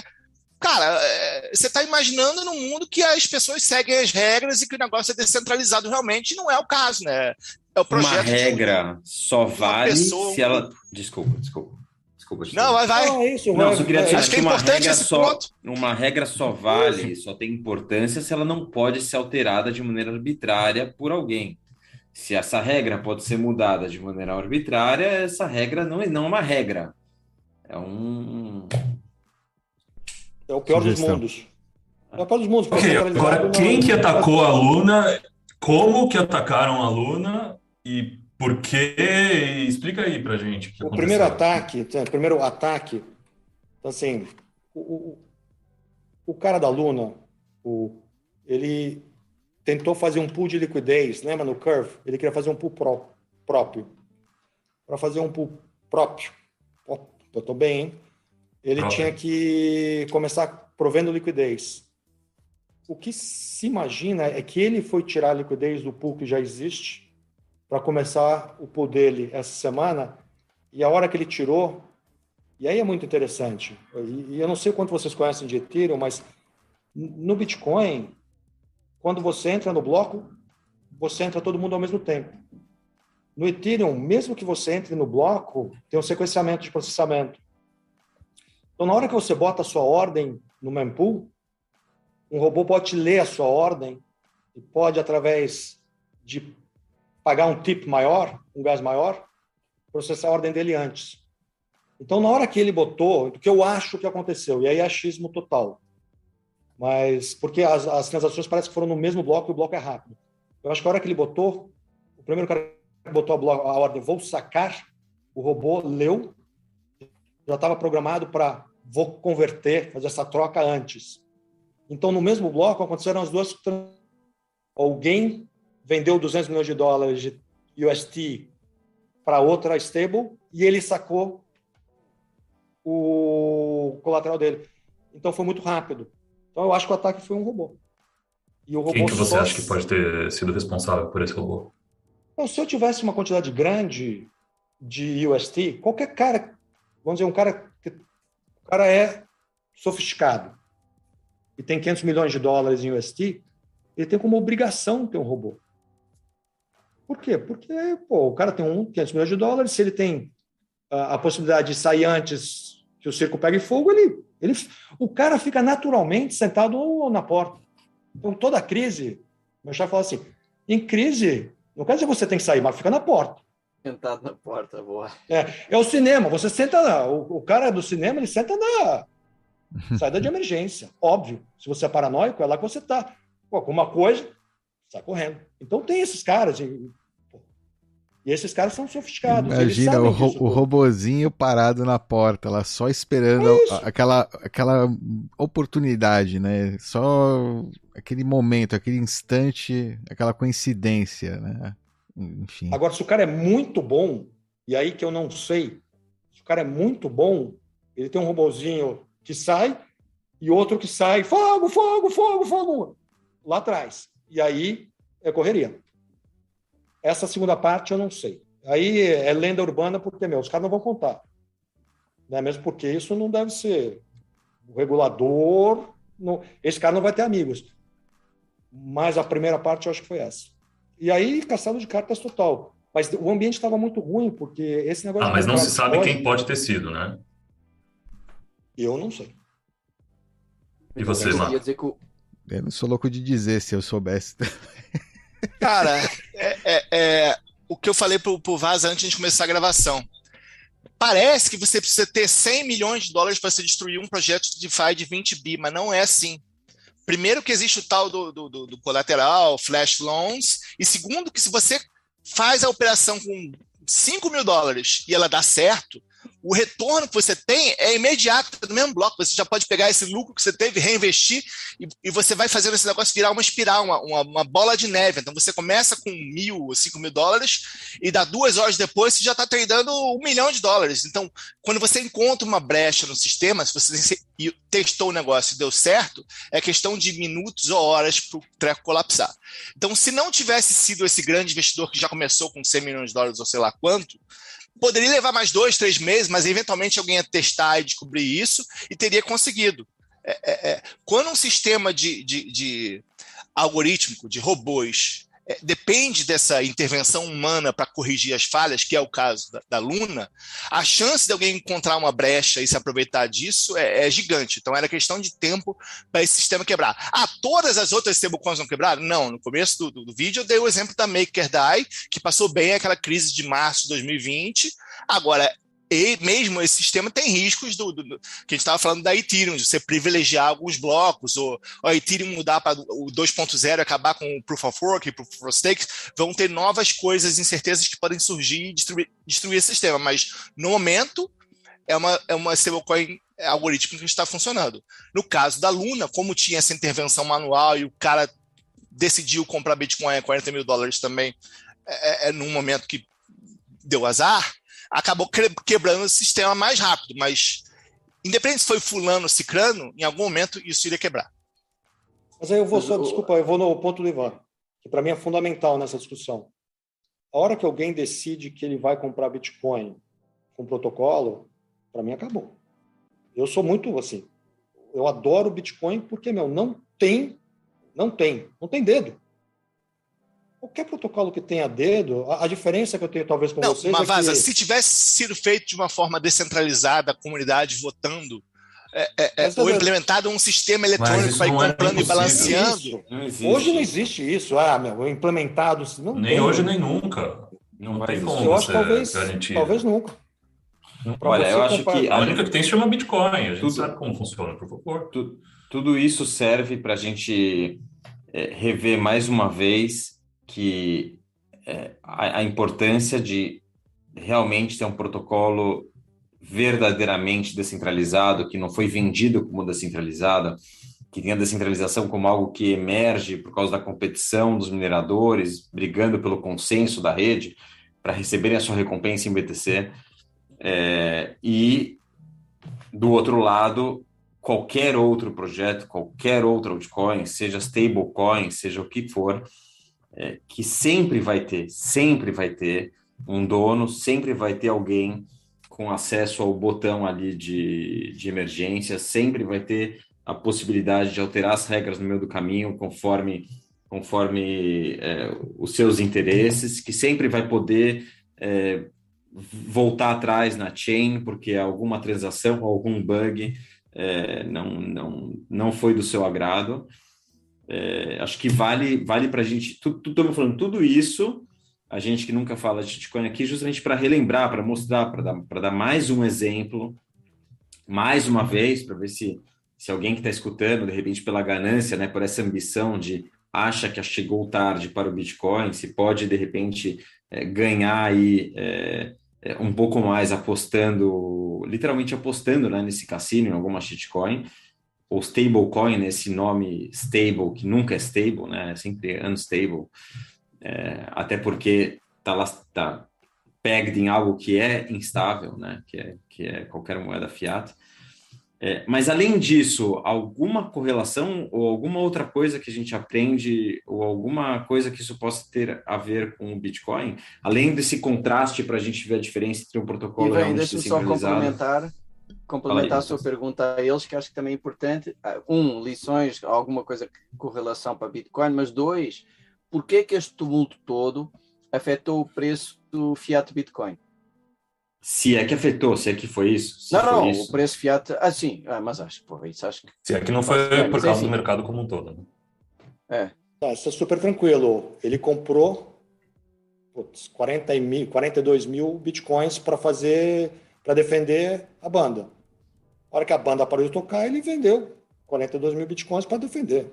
Cara, é, você está imaginando num mundo que as pessoas seguem as regras e que o negócio é descentralizado realmente, não é o caso, né? É o projeto uma regra de... só vale pessoa, se ela. Desculpa, desculpa. Desculpa, não, vai, vai. Não, é isso, não, eu só queria dizer que, é uma regra só, uma regra só vale, só tem importância se ela não pode ser alterada de maneira arbitrária por alguém. Se essa regra pode ser mudada de maneira arbitrária, essa regra não é, não é uma regra. É um. É o pior Sugestão. dos mundos. É o pior dos mundos. Okay, agora, quem que atacou a Luna? Como que atacaram a Luna? E por quê? Explica aí pra gente. O, o primeiro ataque, o primeiro ataque, assim, o, o, cara da Luna, o, ele tentou fazer um pool de liquidez, lembra no Curve? Ele queria fazer um pool pró próprio. Para fazer um pool próprio, eu estou bem, hein? Ele próprio. tinha que começar provendo liquidez. O que se imagina é que ele foi tirar a liquidez do pool que já existe para começar o pool dele essa semana, e a hora que ele tirou, e aí é muito interessante, e, eu não sei quanto vocês conhecem de Ethereum, mas no Bitcoin, quando você entra no bloco, você entra todo mundo ao mesmo tempo. No Ethereum, mesmo que você entre no bloco, tem um sequenciamento de processamento. Então, na hora que você bota a sua ordem no mempool, um robô pode ler a sua ordem e pode, através de pagar um tip maior, um gás maior, processar a ordem dele antes. Então, na hora que ele botou, o que eu acho que aconteceu, e aí é achismo total, mas porque as, as transações parecem que foram no mesmo bloco e o bloco é rápido. Eu acho que a hora que ele botou, o primeiro cara que botou a, bloco, a ordem vou sacar, o robô leu, já estava programado para vou converter, fazer essa troca antes. Então, no mesmo bloco aconteceram as duas. Alguém vendeu 200 milhões de dólares de UST para outra stable e ele sacou o colateral dele. Então foi muito rápido. Então eu acho que o ataque foi um robô. E o robô Quem que você acha que pode ter sido responsável por esse robô? Não, se eu tivesse uma quantidade grande de UST, qualquer cara, vamos dizer, um cara que o cara é sofisticado e tem 500 milhões de dólares em UST, ele tem como obrigação ter um robô. Por quê? Porque pô, o cara tem um 500 milhões de dólares, se ele tem a, a possibilidade de sair antes que o circo pegue fogo, ele, ele, o cara fica naturalmente sentado na porta. Então, toda crise, meu chefe fala assim, em crise, não quer dizer que você tem que sair, mas fica na porta. Sentado na porta, boa. É, é o cinema, você senta, o, o cara do cinema, ele senta na saída de emergência, óbvio. Se você é paranoico, é lá que você está. Alguma coisa, sai correndo. Então tem esses caras. E, e esses caras são sofisticados. Imagina o, ro o robozinho parado na porta, lá só esperando é aquela, aquela oportunidade, né? Só aquele momento, aquele instante, aquela coincidência, né? Enfim. Agora, se o cara é muito bom, e aí que eu não sei, se o cara é muito bom, ele tem um robozinho que sai e outro que sai, fogo, fogo, fogo, fogo, lá atrás. E aí é correria. Essa segunda parte eu não sei. Aí é lenda urbana porque, meu, os caras não vão contar. Né? Mesmo porque isso não deve ser. O regulador. Não... Esse cara não vai ter amigos. Mas a primeira parte eu acho que foi essa. E aí, caçado de cartas total. Mas o ambiente estava muito ruim, porque esse negócio. Ah, mas não se sabe pode... quem pode ter sido, né? Eu não sei. E você, Marco? Eu não sou louco de dizer se eu soubesse. Cara, é, é, é, o que eu falei pro, pro Vaz antes de começar a gravação. Parece que você precisa ter 100 milhões de dólares para se destruir um projeto de DeFi de 20 bi, mas não é assim. Primeiro que existe o tal do, do, do, colateral, flash loans, e segundo que se você faz a operação com 5 mil dólares e ela dá certo, o retorno que você tem é imediato, no mesmo bloco. Você já pode pegar esse lucro que você teve, reinvestir, e, e você vai fazendo esse negócio virar uma espiral, uma, uma, uma, bola de neve. Então você começa com mil ou cinco mil dólares, e dá duas horas depois você já está tradando um milhão de dólares. Então, quando você encontra uma brecha no sistema, se você testou o negócio e deu certo, é questão de minutos ou horas para o treco colapsar. Então, se não tivesse sido esse grande investidor que já começou com 100 milhões de dólares ou sei lá quanto, Poderia levar mais dois, três meses, mas eventualmente alguém ia testar e descobrir isso e teria conseguido. É, é, é. Quando um sistema de, de, de algorítmico, de robôs, é, depende dessa intervenção humana para corrigir as falhas, que é o caso da, da, Luna, a chance de alguém encontrar uma brecha e se aproveitar disso é, é gigante. Então era questão de tempo para esse sistema quebrar. Ah, todas as outras stablecoins vão quebrar? Não. No começo do, do, do vídeo eu dei o exemplo da MakerDAI, que passou bem aquela crise de março de 2020. Agora, e mesmo esse sistema tem riscos do, do, do que a gente estava falando da Ethereum, de você privilegiar alguns blocos, ou, a Ethereum mudar para o 2.0 acabar com o Proof of Work, Proof of Stake, vão ter novas coisas, incertezas que podem surgir e destruir, destruir esse sistema. Mas no momento é uma, é uma stablecoin algoritmo que está funcionando. No caso da Luna, como tinha essa intervenção manual e o cara decidiu comprar Bitcoin a 40 mil dólares também, é, é, é num momento que deu azar, acabou quebrando o sistema mais rápido, mas independente se foi fulano ou cicrano, em algum momento isso iria quebrar. Mas aí eu vou só, desculpa, eu vou no ponto do Ivan, que para mim é fundamental nessa discussão. A hora que alguém decide que ele vai comprar Bitcoin com protocolo, para mim acabou. Eu sou muito assim. Eu adoro Bitcoin porque, meu, não tem, não tem, não tem dedo qualquer protocolo que tenha dedo, a, a diferença que eu tenho talvez com não, vocês. Mas, é Vaza, que... se tivesse sido feito de uma forma descentralizada, a comunidade votando, é, é, é ou implementado um sistema eletrônico para ir é comprando e balanceando. Não hoje não existe isso. Ah, meu, implementado. Não nem tem. hoje, nem nunca. Não vai como eu acho talvez, garantir. talvez nunca. Olha, eu acho que. A única que tem se chama Bitcoin. A gente tudo, sabe como funciona, por favor. Tudo, tudo isso serve para a gente é, rever mais uma vez que é, a, a importância de realmente ter um protocolo verdadeiramente descentralizado, que não foi vendido como descentralizado, que tem a descentralização como algo que emerge por causa da competição dos mineradores, brigando pelo consenso da rede para receberem a sua recompensa em BTC. É, e, do outro lado, qualquer outro projeto, qualquer outro altcoin, seja stablecoin, seja o que for, é, que sempre vai ter, sempre vai ter um dono, sempre vai ter alguém com acesso ao botão ali de, de emergência, sempre vai ter a possibilidade de alterar as regras no meio do caminho conforme conforme é, os seus interesses, que sempre vai poder é, voltar atrás na chain porque alguma transação algum bug é, não, não, não foi do seu agrado. É, acho que vale vale para a gente. Estou falando tudo isso, a gente que nunca fala de Bitcoin aqui, justamente para relembrar, para mostrar, para dar, dar mais um exemplo, mais uma vez, para ver se, se alguém que está escutando, de repente pela ganância, né, por essa ambição de acha que chegou tarde para o Bitcoin, se pode de repente é, ganhar aí é, é um pouco mais apostando, literalmente apostando né, nesse cassino em alguma shitcoin ou stablecoin, esse nome stable, que nunca é stable, né? É sempre unstable, é, até porque está tá pegged em algo que é instável, né? Que é, que é qualquer moeda fiat. É, mas além disso, alguma correlação ou alguma outra coisa que a gente aprende ou alguma coisa que isso possa ter a ver com o Bitcoin, além desse contraste para a gente ver a diferença entre um protocolo e realmente deixa só complementar complementar a sua pergunta a eles, que acho que também é importante. Ah, um, lições, alguma coisa com relação para Bitcoin, mas dois, por que que este tumulto todo afetou o preço do fiat Bitcoin? Se é que afetou, se é que foi isso. Se não, não, isso. o preço fiat, ah, sim, ah, mas acho, porra, isso acho que... Se é que não foi é, por causa do mercado como um todo, né? É. Tá, isso é super tranquilo. Ele comprou putz, 40 mil, 42 mil bitcoins para fazer, para defender a banda. A hora que a banda parou de tocar, ele vendeu 42 mil bitcoins para defender.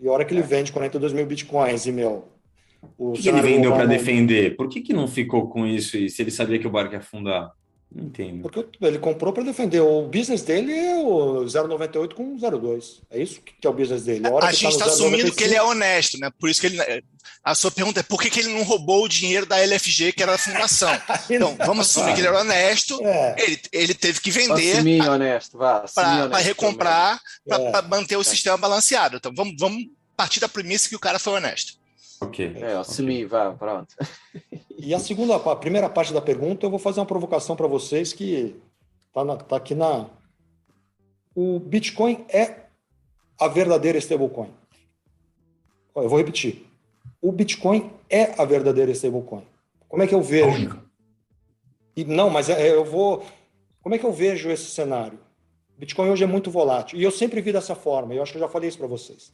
E a hora que ele é. vende 42 mil bitcoins e, meu, O que, que ele vendeu para defender? Por que, que não ficou com isso e se ele sabia que o barco ia afundar? Entendo. Porque ele comprou para defender. O business dele é o 0,98 com 0,2. É isso que é o business dele. A, a gente está tá assumindo que ele é honesto, né? Por isso que ele. A sua pergunta é por que, que ele não roubou o dinheiro da LFG, que era a fundação? então, vamos assumir que ele era honesto. É. Ele, ele teve que vender. Assumir honesto, vá. Para recomprar, para é. manter o é. sistema balanceado. Então, vamos, vamos partir da premissa que o cara foi honesto. Ok. É, assumi, okay. vá, pronto. E a segunda, a primeira parte da pergunta, eu vou fazer uma provocação para vocês que está tá aqui na. O Bitcoin é a verdadeira stablecoin. Eu vou repetir. O Bitcoin é a verdadeira stablecoin. Como é que eu vejo? E não, mas é, eu vou. Como é que eu vejo esse cenário? O Bitcoin hoje é muito volátil. E eu sempre vi dessa forma. Eu acho que eu já falei isso para vocês.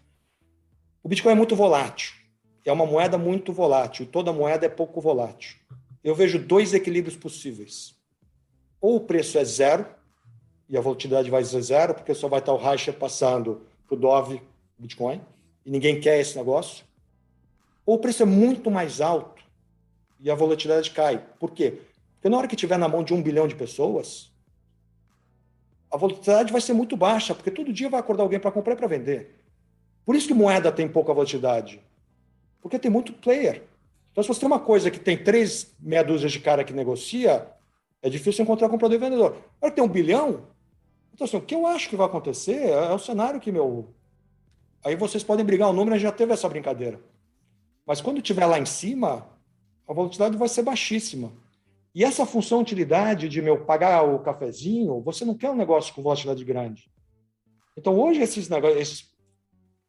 O Bitcoin é muito volátil é uma moeda muito volátil, toda moeda é pouco volátil. Eu vejo dois equilíbrios possíveis. Ou o preço é zero, e a volatilidade vai ser zero, porque só vai estar o Reicher passando para o Dove Bitcoin, e ninguém quer esse negócio. Ou o preço é muito mais alto, e a volatilidade cai. Por quê? Porque na hora que tiver na mão de um bilhão de pessoas, a volatilidade vai ser muito baixa, porque todo dia vai acordar alguém para comprar e para vender. Por isso que moeda tem pouca volatilidade. Porque tem muito player. Então, se você tem uma coisa que tem três meia dúzia de cara que negocia, é difícil encontrar comprador e vendedor. Agora tem um bilhão, então assim, o que eu acho que vai acontecer é, é o cenário que meu. Aí vocês podem brigar o número, já teve essa brincadeira. Mas quando tiver lá em cima, a volatilidade vai ser baixíssima. E essa função utilidade de meu pagar o cafezinho, você não quer um negócio com volatilidade grande. Então hoje esses, negócios, esses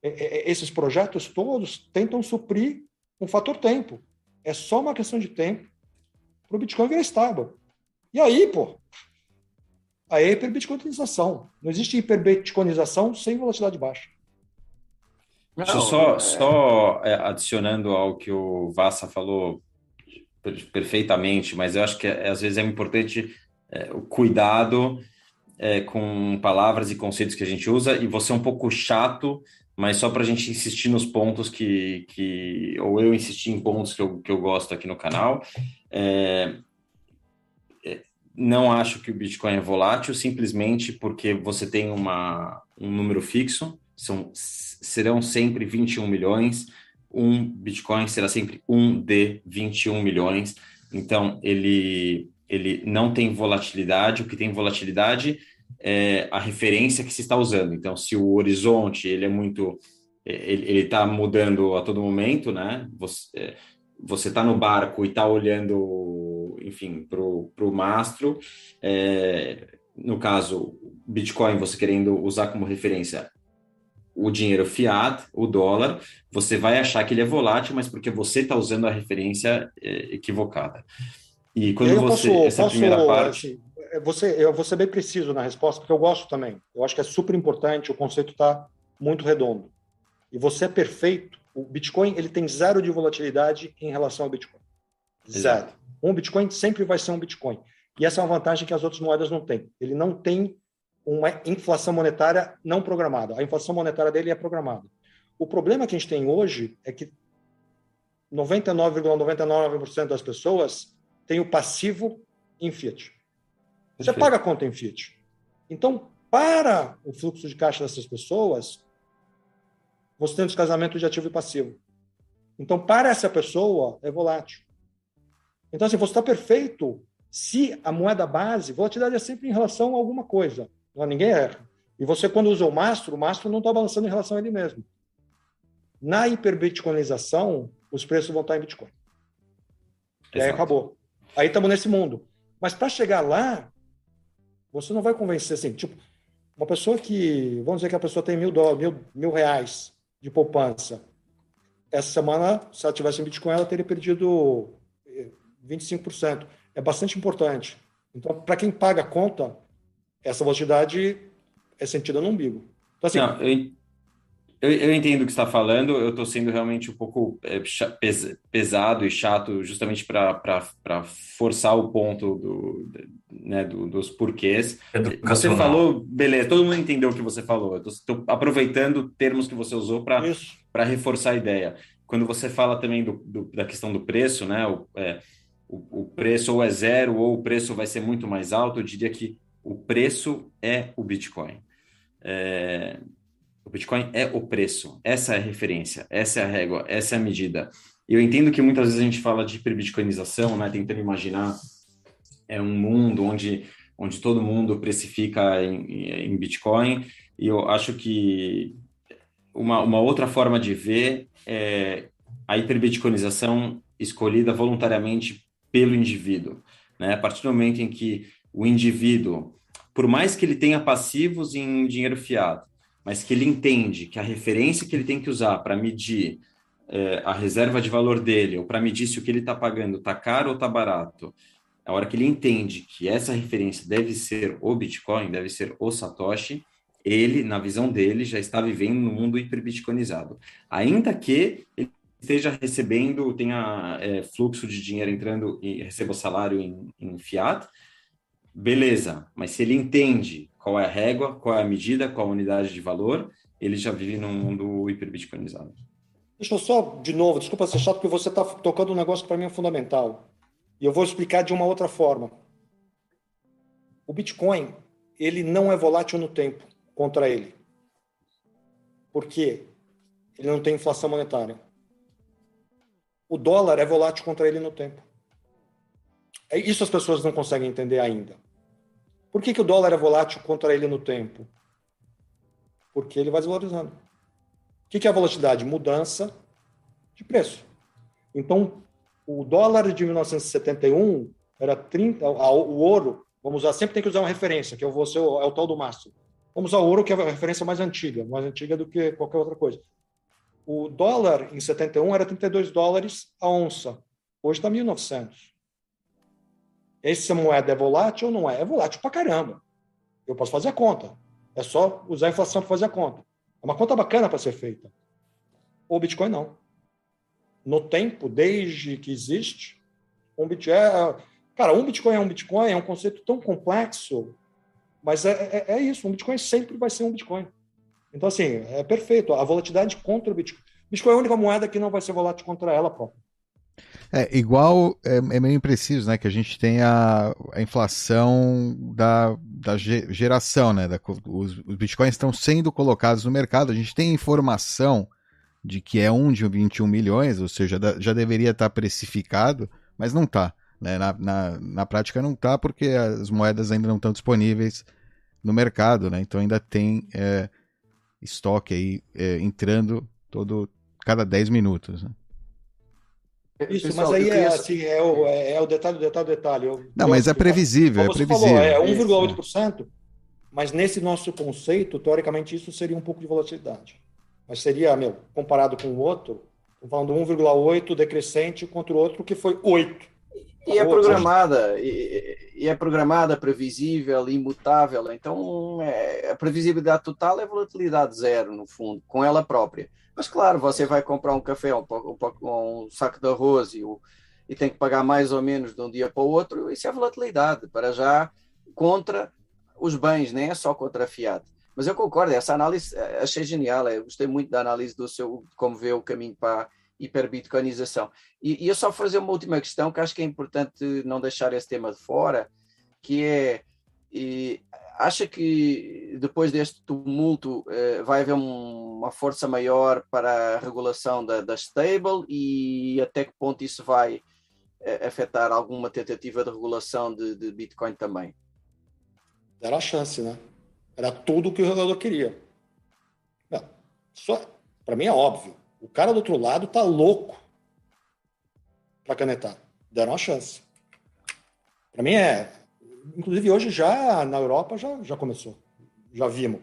esses projetos todos tentam suprir um fator tempo. É só uma questão de tempo para o Bitcoin virar estável. E aí, pô, aí é hiperbitcoinização. Não existe hiperbitcoinização sem volatilidade baixa. Não, só, é... só adicionando ao que o Vassa falou perfeitamente, mas eu acho que às vezes é importante é, o cuidado é, com palavras e conceitos que a gente usa e você é um pouco chato mas só para a gente insistir nos pontos que, que. Ou eu insistir em pontos que eu, que eu gosto aqui no canal. É, é, não acho que o Bitcoin é volátil, simplesmente porque você tem uma, um número fixo, são, serão sempre 21 milhões, um Bitcoin será sempre um de 21 milhões, então ele, ele não tem volatilidade, o que tem volatilidade é, a referência que se está usando. Então, se o horizonte ele é muito, é, ele está mudando a todo momento, né? Você é, você está no barco e está olhando, enfim, para o mastro. É, no caso, Bitcoin, você querendo usar como referência o dinheiro fiat, o dólar, você vai achar que ele é volátil, mas porque você está usando a referência é, equivocada. E quando eu você. Posso, essa posso, primeira parte. É, você, eu vou ser bem preciso na resposta, porque eu gosto também. Eu acho que é super importante, o conceito está muito redondo. E você é perfeito. O Bitcoin ele tem zero de volatilidade em relação ao Bitcoin. Zero. Exato. Um Bitcoin sempre vai ser um Bitcoin. E essa é uma vantagem que as outras moedas não têm. Ele não tem uma inflação monetária não programada. A inflação monetária dele é programada. O problema que a gente tem hoje é que 99,99% ,99 das pessoas têm o passivo em fiat. Você paga a conta em Fiat. Então, para o fluxo de caixa dessas pessoas, você tem descasamento de ativo e passivo. Então, para essa pessoa, é volátil. Então, assim, você está perfeito se a moeda base, volatilidade é sempre em relação a alguma coisa. Não, ninguém erra. E você, quando usa o mastro, o mastro não está balançando em relação a ele mesmo. Na hiperbitcoinização, os preços vão estar em Bitcoin. Exato. E aí acabou. Aí estamos nesse mundo. Mas para chegar lá, você não vai convencer assim, tipo, uma pessoa que, vamos dizer que a pessoa tem mil, dólares, mil, mil reais de poupança. Essa semana, se ela tivesse em Bitcoin, ela teria perdido 25%. Eh, é bastante importante. Então, para quem paga a conta, essa volatilidade é sentida no umbigo. Então, assim, não, eu, eu, eu, entendo o que está falando, eu estou sendo realmente um pouco é, pesado e chato, justamente para forçar o ponto do, né, do, dos porquês. Você falou, beleza, todo mundo entendeu o que você falou. Eu estou aproveitando termos que você usou para reforçar a ideia. quando você fala também do, do, da questão do preço, né? O, é, o, o, preço ou é zero ou o preço vai ser muito mais alto, eu diria que o preço é o Bitcoin. É, o Bitcoin é o preço, essa é a referência, essa é a régua, essa é a medida. Eu entendo que muitas vezes a gente fala de hiperbitcoinização, né? Tentando imaginar é um mundo onde onde todo mundo precifica em, em Bitcoin. E eu acho que uma, uma outra forma de ver é a hiperbitcoinização escolhida voluntariamente pelo indivíduo. Né? A partir do momento em que o indivíduo, por mais que ele tenha passivos em dinheiro fiado, mas que ele entende que a referência que ele tem que usar para medir é, a reserva de valor dele, ou para medir se o que ele está pagando está caro ou está barato, a hora que ele entende que essa referência deve ser o Bitcoin, deve ser o Satoshi, ele, na visão dele, já está vivendo no mundo hiperbitcoinizado. Ainda que ele esteja recebendo, tenha é, fluxo de dinheiro entrando e receba o salário em, em fiat, beleza. Mas se ele entende qual é a régua, qual é a medida, qual a unidade de valor, ele já vive num mundo hiperbitcoinizado. Deixa eu só, de novo, desculpa ser chato, porque você está tocando um negócio que para mim é fundamental. E eu vou explicar de uma outra forma. O Bitcoin, ele não é volátil no tempo contra ele. Por quê? Ele não tem inflação monetária. O dólar é volátil contra ele no tempo. É isso as pessoas não conseguem entender ainda. Por que, que o dólar é volátil contra ele no tempo? Porque ele vai desvalorizando. O que, que é a volatilidade? Mudança de preço. Então, o dólar de 1971 era 30, o ouro, vamos usar, sempre tem que usar uma referência, que é o, é o tal do máximo. Vamos usar o ouro, que é a referência mais antiga, mais antiga do que qualquer outra coisa. O dólar em 71 era 32 dólares a onça. Hoje está 1.900. Essa moeda é volátil ou não é? É volátil pra caramba. Eu posso fazer a conta. É só usar a inflação para fazer a conta. É uma conta bacana para ser feita. O Bitcoin não no tempo, desde que existe. Um Bitcoin é, cara, um Bitcoin é um Bitcoin, é um conceito tão complexo, mas é, é, é, isso, um Bitcoin sempre vai ser um Bitcoin. Então, assim, é perfeito. A volatilidade contra o Bitcoin. Bitcoin é a única moeda que não vai ser volátil contra ela própria. É, igual, é, é, meio impreciso, né, que a gente tem a, a inflação da, da geração, né, da, os, os bitcoins estão sendo colocados no mercado, a gente tem informação de que é um de 21 milhões, ou seja, já deveria estar precificado, mas não está. Né? Na, na, na prática não está porque as moedas ainda não estão disponíveis no mercado, né? então ainda tem é, estoque aí é, entrando todo cada 10 minutos. Né? Isso, Pessoal, mas aí é, assim, é, o, é, é o detalhe, o detalhe, o detalhe. Eu, não, mas é previsível, é previsível. Falou, é 1,8%, mas nesse nosso conceito, teoricamente, isso seria um pouco de volatilidade mas seria, meu, comparado com o outro, falando 1,8 decrescente contra o outro que foi 8. E é programada, e, e, é programada, previsível, imutável. Então, é, a previsibilidade total é volatilidade zero, no fundo, com ela própria. Mas, claro, você vai comprar um café, um, um, um saco de arroz e, e tem que pagar mais ou menos de um dia para o outro, isso é volatilidade, para já contra os bens, nem é só contra a Fiat. Mas eu concordo, essa análise eh, achei genial. Eu gostei muito da análise do seu, como vê o caminho para hiperbitcoinização. E, e eu só fazer uma última questão que acho que é importante não deixar esse tema de fora, que é e acha que depois deste tumulto eh, vai haver um, uma força maior para a regulação da, da, stable e até que ponto isso vai eh, afetar alguma tentativa de regulação de, de Bitcoin também? Era a chance, né? Era tudo o que o jogador queria. só para mim é óbvio. O cara do outro lado tá louco para canetar. Deram uma chance. Para mim é, inclusive hoje já na Europa já já começou. Já vimos.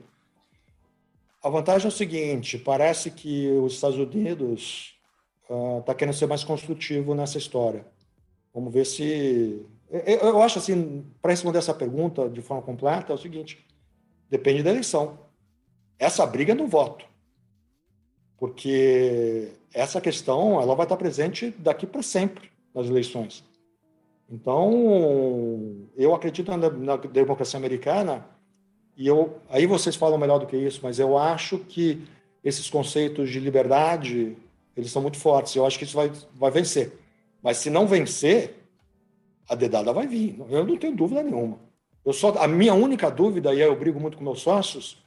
A vantagem é o seguinte, parece que os Estados Unidos está uh, querendo ser mais construtivo nessa história. Vamos ver se. Eu, eu acho assim, para responder essa pergunta de forma completa, é o seguinte: Depende da eleição. Essa briga é no voto. Porque essa questão ela vai estar presente daqui para sempre nas eleições. Então, eu acredito na, na, democracia americana e eu, aí vocês falam melhor do que isso, mas eu acho que esses conceitos de liberdade Eles são muito fortes. Eu acho que isso vai, vai vencer. Mas se não vencer, a dedada vai vir. Eu não tenho dúvida nenhuma. Eu só, a minha única dúvida, e aí eu brigo muito com meus sócios,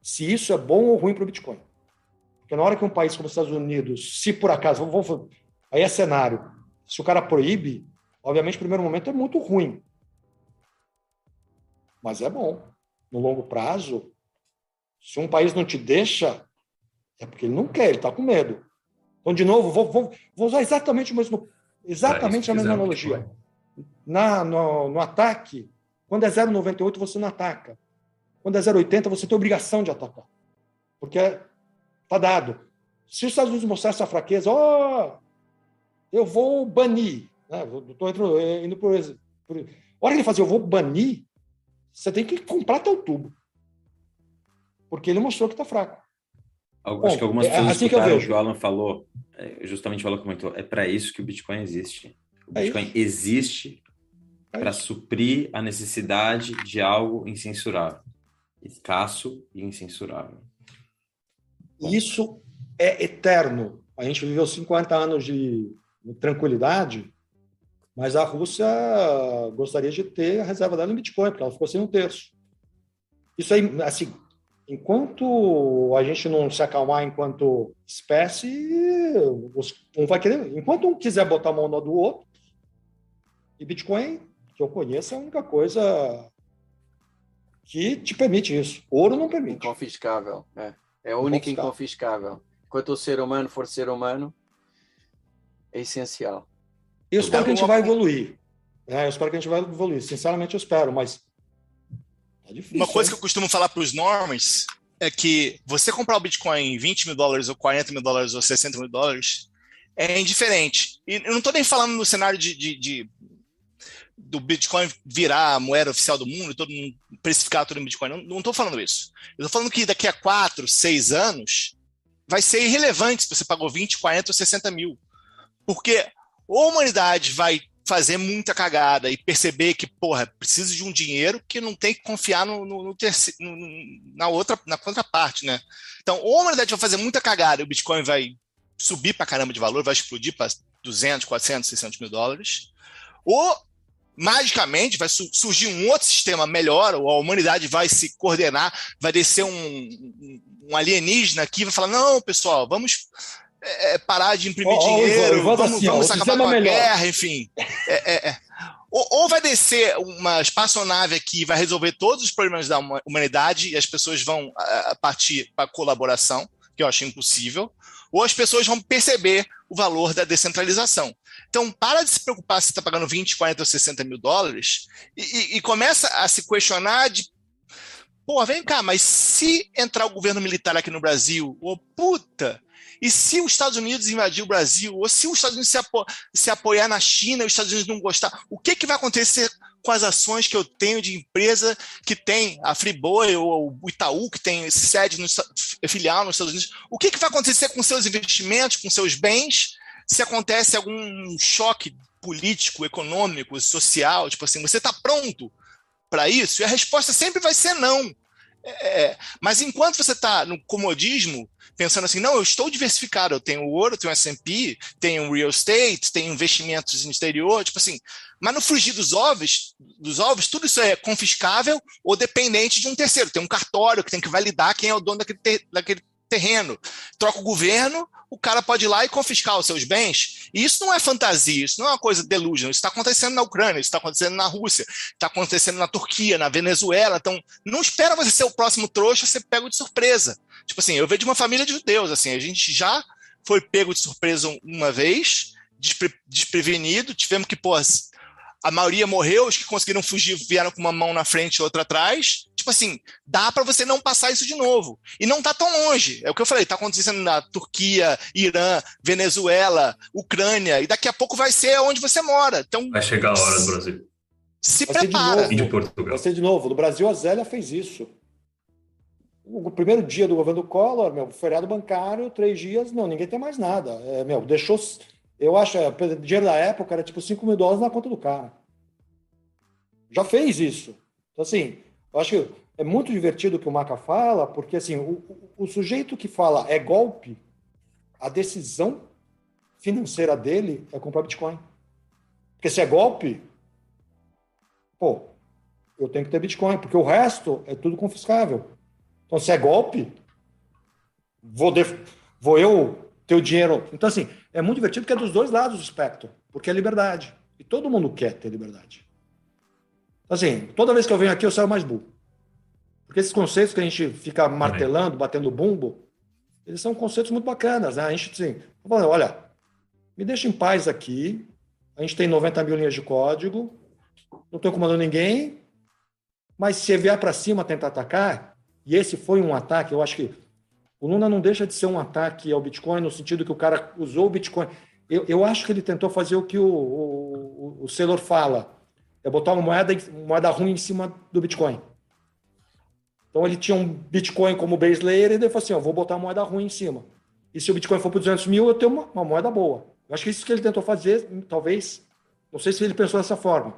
se isso é bom ou ruim para o Bitcoin. Porque na hora que um país como os Estados Unidos, se por acaso, vamos, vamos, aí é cenário, se o cara proíbe, obviamente, no primeiro momento é muito ruim. Mas é bom. No longo prazo, se um país não te deixa, é porque ele não quer, ele está com medo. Então, de novo, vou, vou, vou usar exatamente o mesmo, exatamente a mesma analogia. Na, no, no ataque, quando é 0,98, você não ataca. Quando é 0,80, você tem obrigação de atacar. Porque está dado. Se os Estados Unidos mostrar essa fraqueza, ó, oh, eu vou banir. Né? Estou indo por, por. A hora que ele fazer, eu vou banir, você tem que comprar teu tubo. Porque ele mostrou que está fraco. Bom, acho que algumas é pessoas assim que, eu que o Alan falou, é, justamente o Alan comentou, é para isso que o Bitcoin existe. O é Bitcoin é existe é para suprir a necessidade de algo incensurável, escasso e incensurável. Isso é eterno. A gente viveu 50 anos de tranquilidade, mas a Rússia gostaria de ter a reserva dela em Bitcoin, porque ela ficou sem um terço. Isso aí, assim, enquanto a gente não se acalmar enquanto espécie, um vai querer, enquanto um quiser botar a mão no do outro, e Bitcoin, que eu conheço, é a única coisa que te permite isso. Ouro não permite. Inconfiscável, é. É a única inconfiscável. Enquanto o ser humano for ser humano, é essencial. Eu espero que a gente vai evoluir. É, eu espero que a gente vai evoluir. Sinceramente, eu espero, mas é difícil. Uma coisa que eu costumo falar para os normans é que você comprar o Bitcoin em 20 mil dólares, ou 40 mil dólares, ou 60 mil dólares, é indiferente. E eu não estou nem falando no cenário de, de, de, do Bitcoin virar a moeda oficial do mundo, todo mundo precificar tudo em Bitcoin. Não estou falando isso. Eu estou falando que daqui a 4, 6 anos vai ser irrelevante se você pagou 20, 40 ou 60 mil. Porque ou a humanidade vai fazer muita cagada e perceber que, porra, precisa de um dinheiro que não tem que confiar no, no, no, no, na outra, na contraparte, né? Então, ou a humanidade vai fazer muita cagada e o Bitcoin vai subir para caramba de valor, vai explodir para 200, 400, 600 mil dólares, ou magicamente vai su surgir um outro sistema melhor, ou a humanidade vai se coordenar, vai descer um, um alienígena aqui, vai falar, não, pessoal, vamos é, é, parar de imprimir oh, dinheiro, oh, vamos, assim, vamos acabar com a melhor. guerra, enfim. É, é, é, ou, ou, vai descer uma espaçonave aqui vai resolver todos os problemas da humanidade e as pessoas vão partir para colaboração, que eu acho impossível, ou as pessoas vão perceber o valor da descentralização. Então, para de se preocupar se está pagando 20, 40 ou 60 mil dólares e, e, e começa a se questionar de pô, vem cá, mas se entrar o governo militar aqui no Brasil, ô oh, puta, e se os Estados Unidos invadir o Brasil, ou se os Estados Unidos se, apo se apoiar na China e os Estados Unidos não gostar, o que, que vai acontecer com as ações que eu tenho de empresa que tem a Friboi ou o Itaú, que tem sede, no, filial nos Estados Unidos? O que, que vai acontecer com seus investimentos, com seus bens, se acontece algum choque político, econômico, social? Tipo assim, você está pronto para isso? E a resposta sempre vai ser não. É, é mas enquanto você está no comodismo, pensando assim, não, eu estou diversificado, eu tenho ouro, tenho S&P, tenho real estate, tenho investimentos no exterior, tipo assim, mas no frigir dos ovos, dos ovos, tudo isso é confiscável ou dependente de um terceiro. Tem um cartório que tem que validar quem é o dono daquele, ter, daquele terreno. Troca o governo, o cara pode ir lá e confiscar os seus bens. E isso não é fantasia, isso não é uma coisa delusional. Isso está acontecendo na Ucrânia, isso está acontecendo na Rússia, está acontecendo na Turquia, na Venezuela. Então, não espera você ser o próximo trouxa, você pega de surpresa. Tipo assim, eu vejo de uma família de judeus, assim, a gente já foi pego de surpresa uma vez, despre, desprevenido, tivemos que, pô, a maioria morreu, os que conseguiram fugir vieram com uma mão na frente e outra atrás. Tipo assim, dá para você não passar isso de novo. E não tá tão longe. É o que eu falei, tá acontecendo na Turquia, Irã, Venezuela, Ucrânia, e daqui a pouco vai ser onde você mora. Então, vai chegar a hora do Brasil. Se vai prepara. Ser de, novo. de Portugal. Vai ser de novo. No Brasil, a Zélia fez isso o primeiro dia do governo do Collor, meu, feriado bancário, três dias, não, ninguém tem mais nada. É, meu, deixou. Eu acho, é, dinheiro da época era tipo 5 mil dólares na conta do cara. Já fez isso. Então, assim, eu acho que é muito divertido o que o Maca fala, porque assim, o, o, o sujeito que fala é golpe, a decisão financeira dele é comprar Bitcoin. Porque se é golpe, pô, eu tenho que ter Bitcoin, porque o resto é tudo confiscável. Então, se é golpe, vou, def... vou eu ter o dinheiro. Então, assim, é muito divertido porque é dos dois lados do espectro, porque é liberdade. E todo mundo quer ter liberdade. Então, assim, toda vez que eu venho aqui, eu saio mais burro. Porque esses conceitos que a gente fica martelando, batendo bumbo, eles são conceitos muito bacanas. Né? A gente, assim, olha, me deixa em paz aqui. A gente tem 90 mil linhas de código, não estou comandando ninguém, mas se vier para cima tentar atacar, e esse foi um ataque, eu acho que o Luna não deixa de ser um ataque ao Bitcoin no sentido que o cara usou o Bitcoin. Eu, eu acho que ele tentou fazer o que o, o, o Sailor fala, é botar uma moeda, uma moeda ruim em cima do Bitcoin. Então ele tinha um Bitcoin como base layer e ele falou assim: eu vou botar uma moeda ruim em cima. E se o Bitcoin for para 200 mil, eu tenho uma, uma, moeda boa. Eu acho que isso que ele tentou fazer, talvez, não sei se ele pensou dessa forma.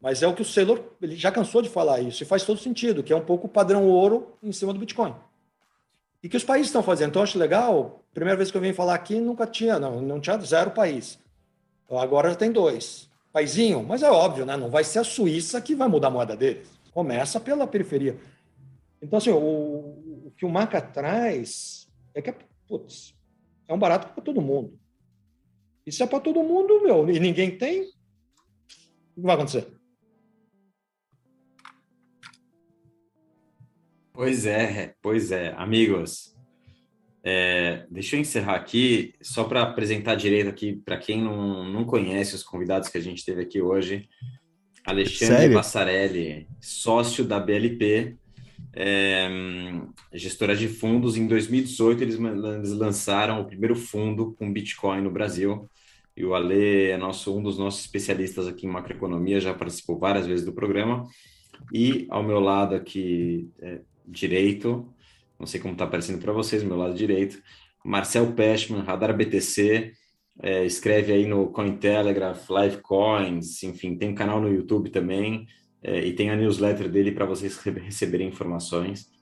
Mas é o que o Sailor, ele já cansou de falar isso e faz todo sentido, que é um pouco o padrão ouro em cima do Bitcoin. E que os países estão fazendo. Então, acho legal. Primeira vez que eu vim falar aqui, nunca tinha, não, não tinha zero país. Agora já tem dois. Paizinho, mas é óbvio, né? Não vai ser a Suíça que vai mudar a moeda deles. Começa pela periferia. Então, assim, o, o que o Maca traz é que, putz, é um barato para todo mundo. Se é para todo mundo, meu, e ninguém tem, o que vai acontecer? Pois é, pois é. Amigos, é, deixa eu encerrar aqui, só para apresentar direito aqui, para quem não, não conhece os convidados que a gente teve aqui hoje. Alexandre Sério? Bassarelli, sócio da BLP, é, gestora de fundos. Em 2018, eles lançaram o primeiro fundo com Bitcoin no Brasil. E o Ale é nosso, um dos nossos especialistas aqui em macroeconomia, já participou várias vezes do programa. E ao meu lado aqui é, direito, não sei como está aparecendo para vocês, meu lado direito, Marcel Peshman, Radar BTC, é, escreve aí no Cointelegraph, Live Coins, enfim, tem um canal no YouTube também, é, e tem a newsletter dele para vocês receberem informações.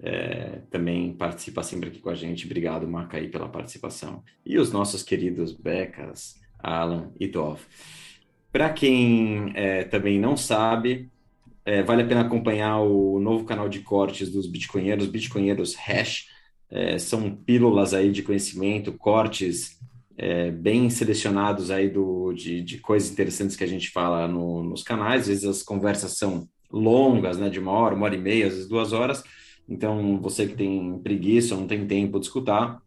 É, também participa sempre aqui com a gente. Obrigado, Macaí, pela participação. E os nossos queridos Becas, Alan e Dov. Para quem é, também não sabe, é, vale a pena acompanhar o novo canal de cortes dos Bitcoinheiros, Bitcoinheiros Hash. É, são pílulas aí de conhecimento, cortes é, bem selecionados aí do, de, de, coisas interessantes que a gente fala no, nos canais. Às vezes as conversas são longas, né, de uma hora, uma hora e meia, às vezes duas horas. Então, você que tem preguiça, não tem tempo de escutar,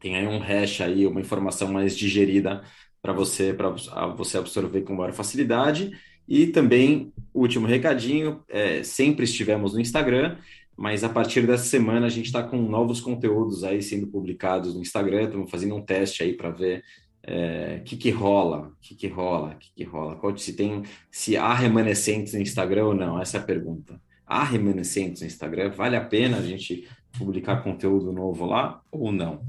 tem aí um hash aí, uma informação mais digerida para você, para você absorver com maior facilidade. E também, último recadinho, é, sempre estivemos no Instagram, mas a partir dessa semana a gente está com novos conteúdos aí sendo publicados no Instagram, estamos fazendo um teste aí para ver o é, que que rola, o que que rola, o que que rola, Qual, se tem, se há remanescentes no Instagram ou não, essa é a pergunta. Há remanescentes no Instagram? Vale a pena a gente publicar conteúdo novo lá ou não?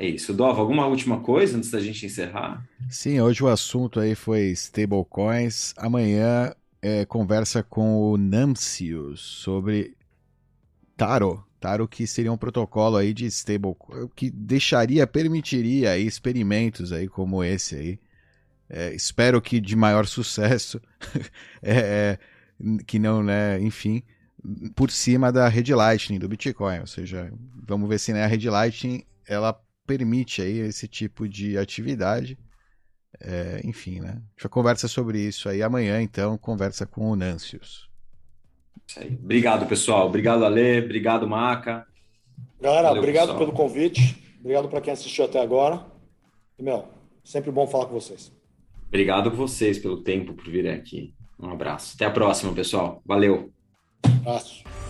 É isso. Dova, alguma última coisa antes da gente encerrar? Sim, hoje o assunto aí foi stablecoins. Amanhã é, conversa com o Namcius sobre Taro. Taro que seria um protocolo aí de stable que deixaria, permitiria aí experimentos aí como esse aí. É, espero que de maior sucesso, é, é, que não, né, enfim, por cima da rede Lightning do Bitcoin, ou seja, vamos ver se né, a rede Lightning ela permite aí esse tipo de atividade. É, enfim, né? A gente vai conversa sobre isso aí amanhã, então, conversa com o Nancius. Obrigado, pessoal. Obrigado, Ale. Obrigado, Maca. Galera, Valeu, obrigado pessoal. pelo convite. Obrigado para quem assistiu até agora. E, meu, sempre bom falar com vocês. Obrigado vocês pelo tempo, por virem aqui. Um abraço. Até a próxima, pessoal. Valeu. Abraço.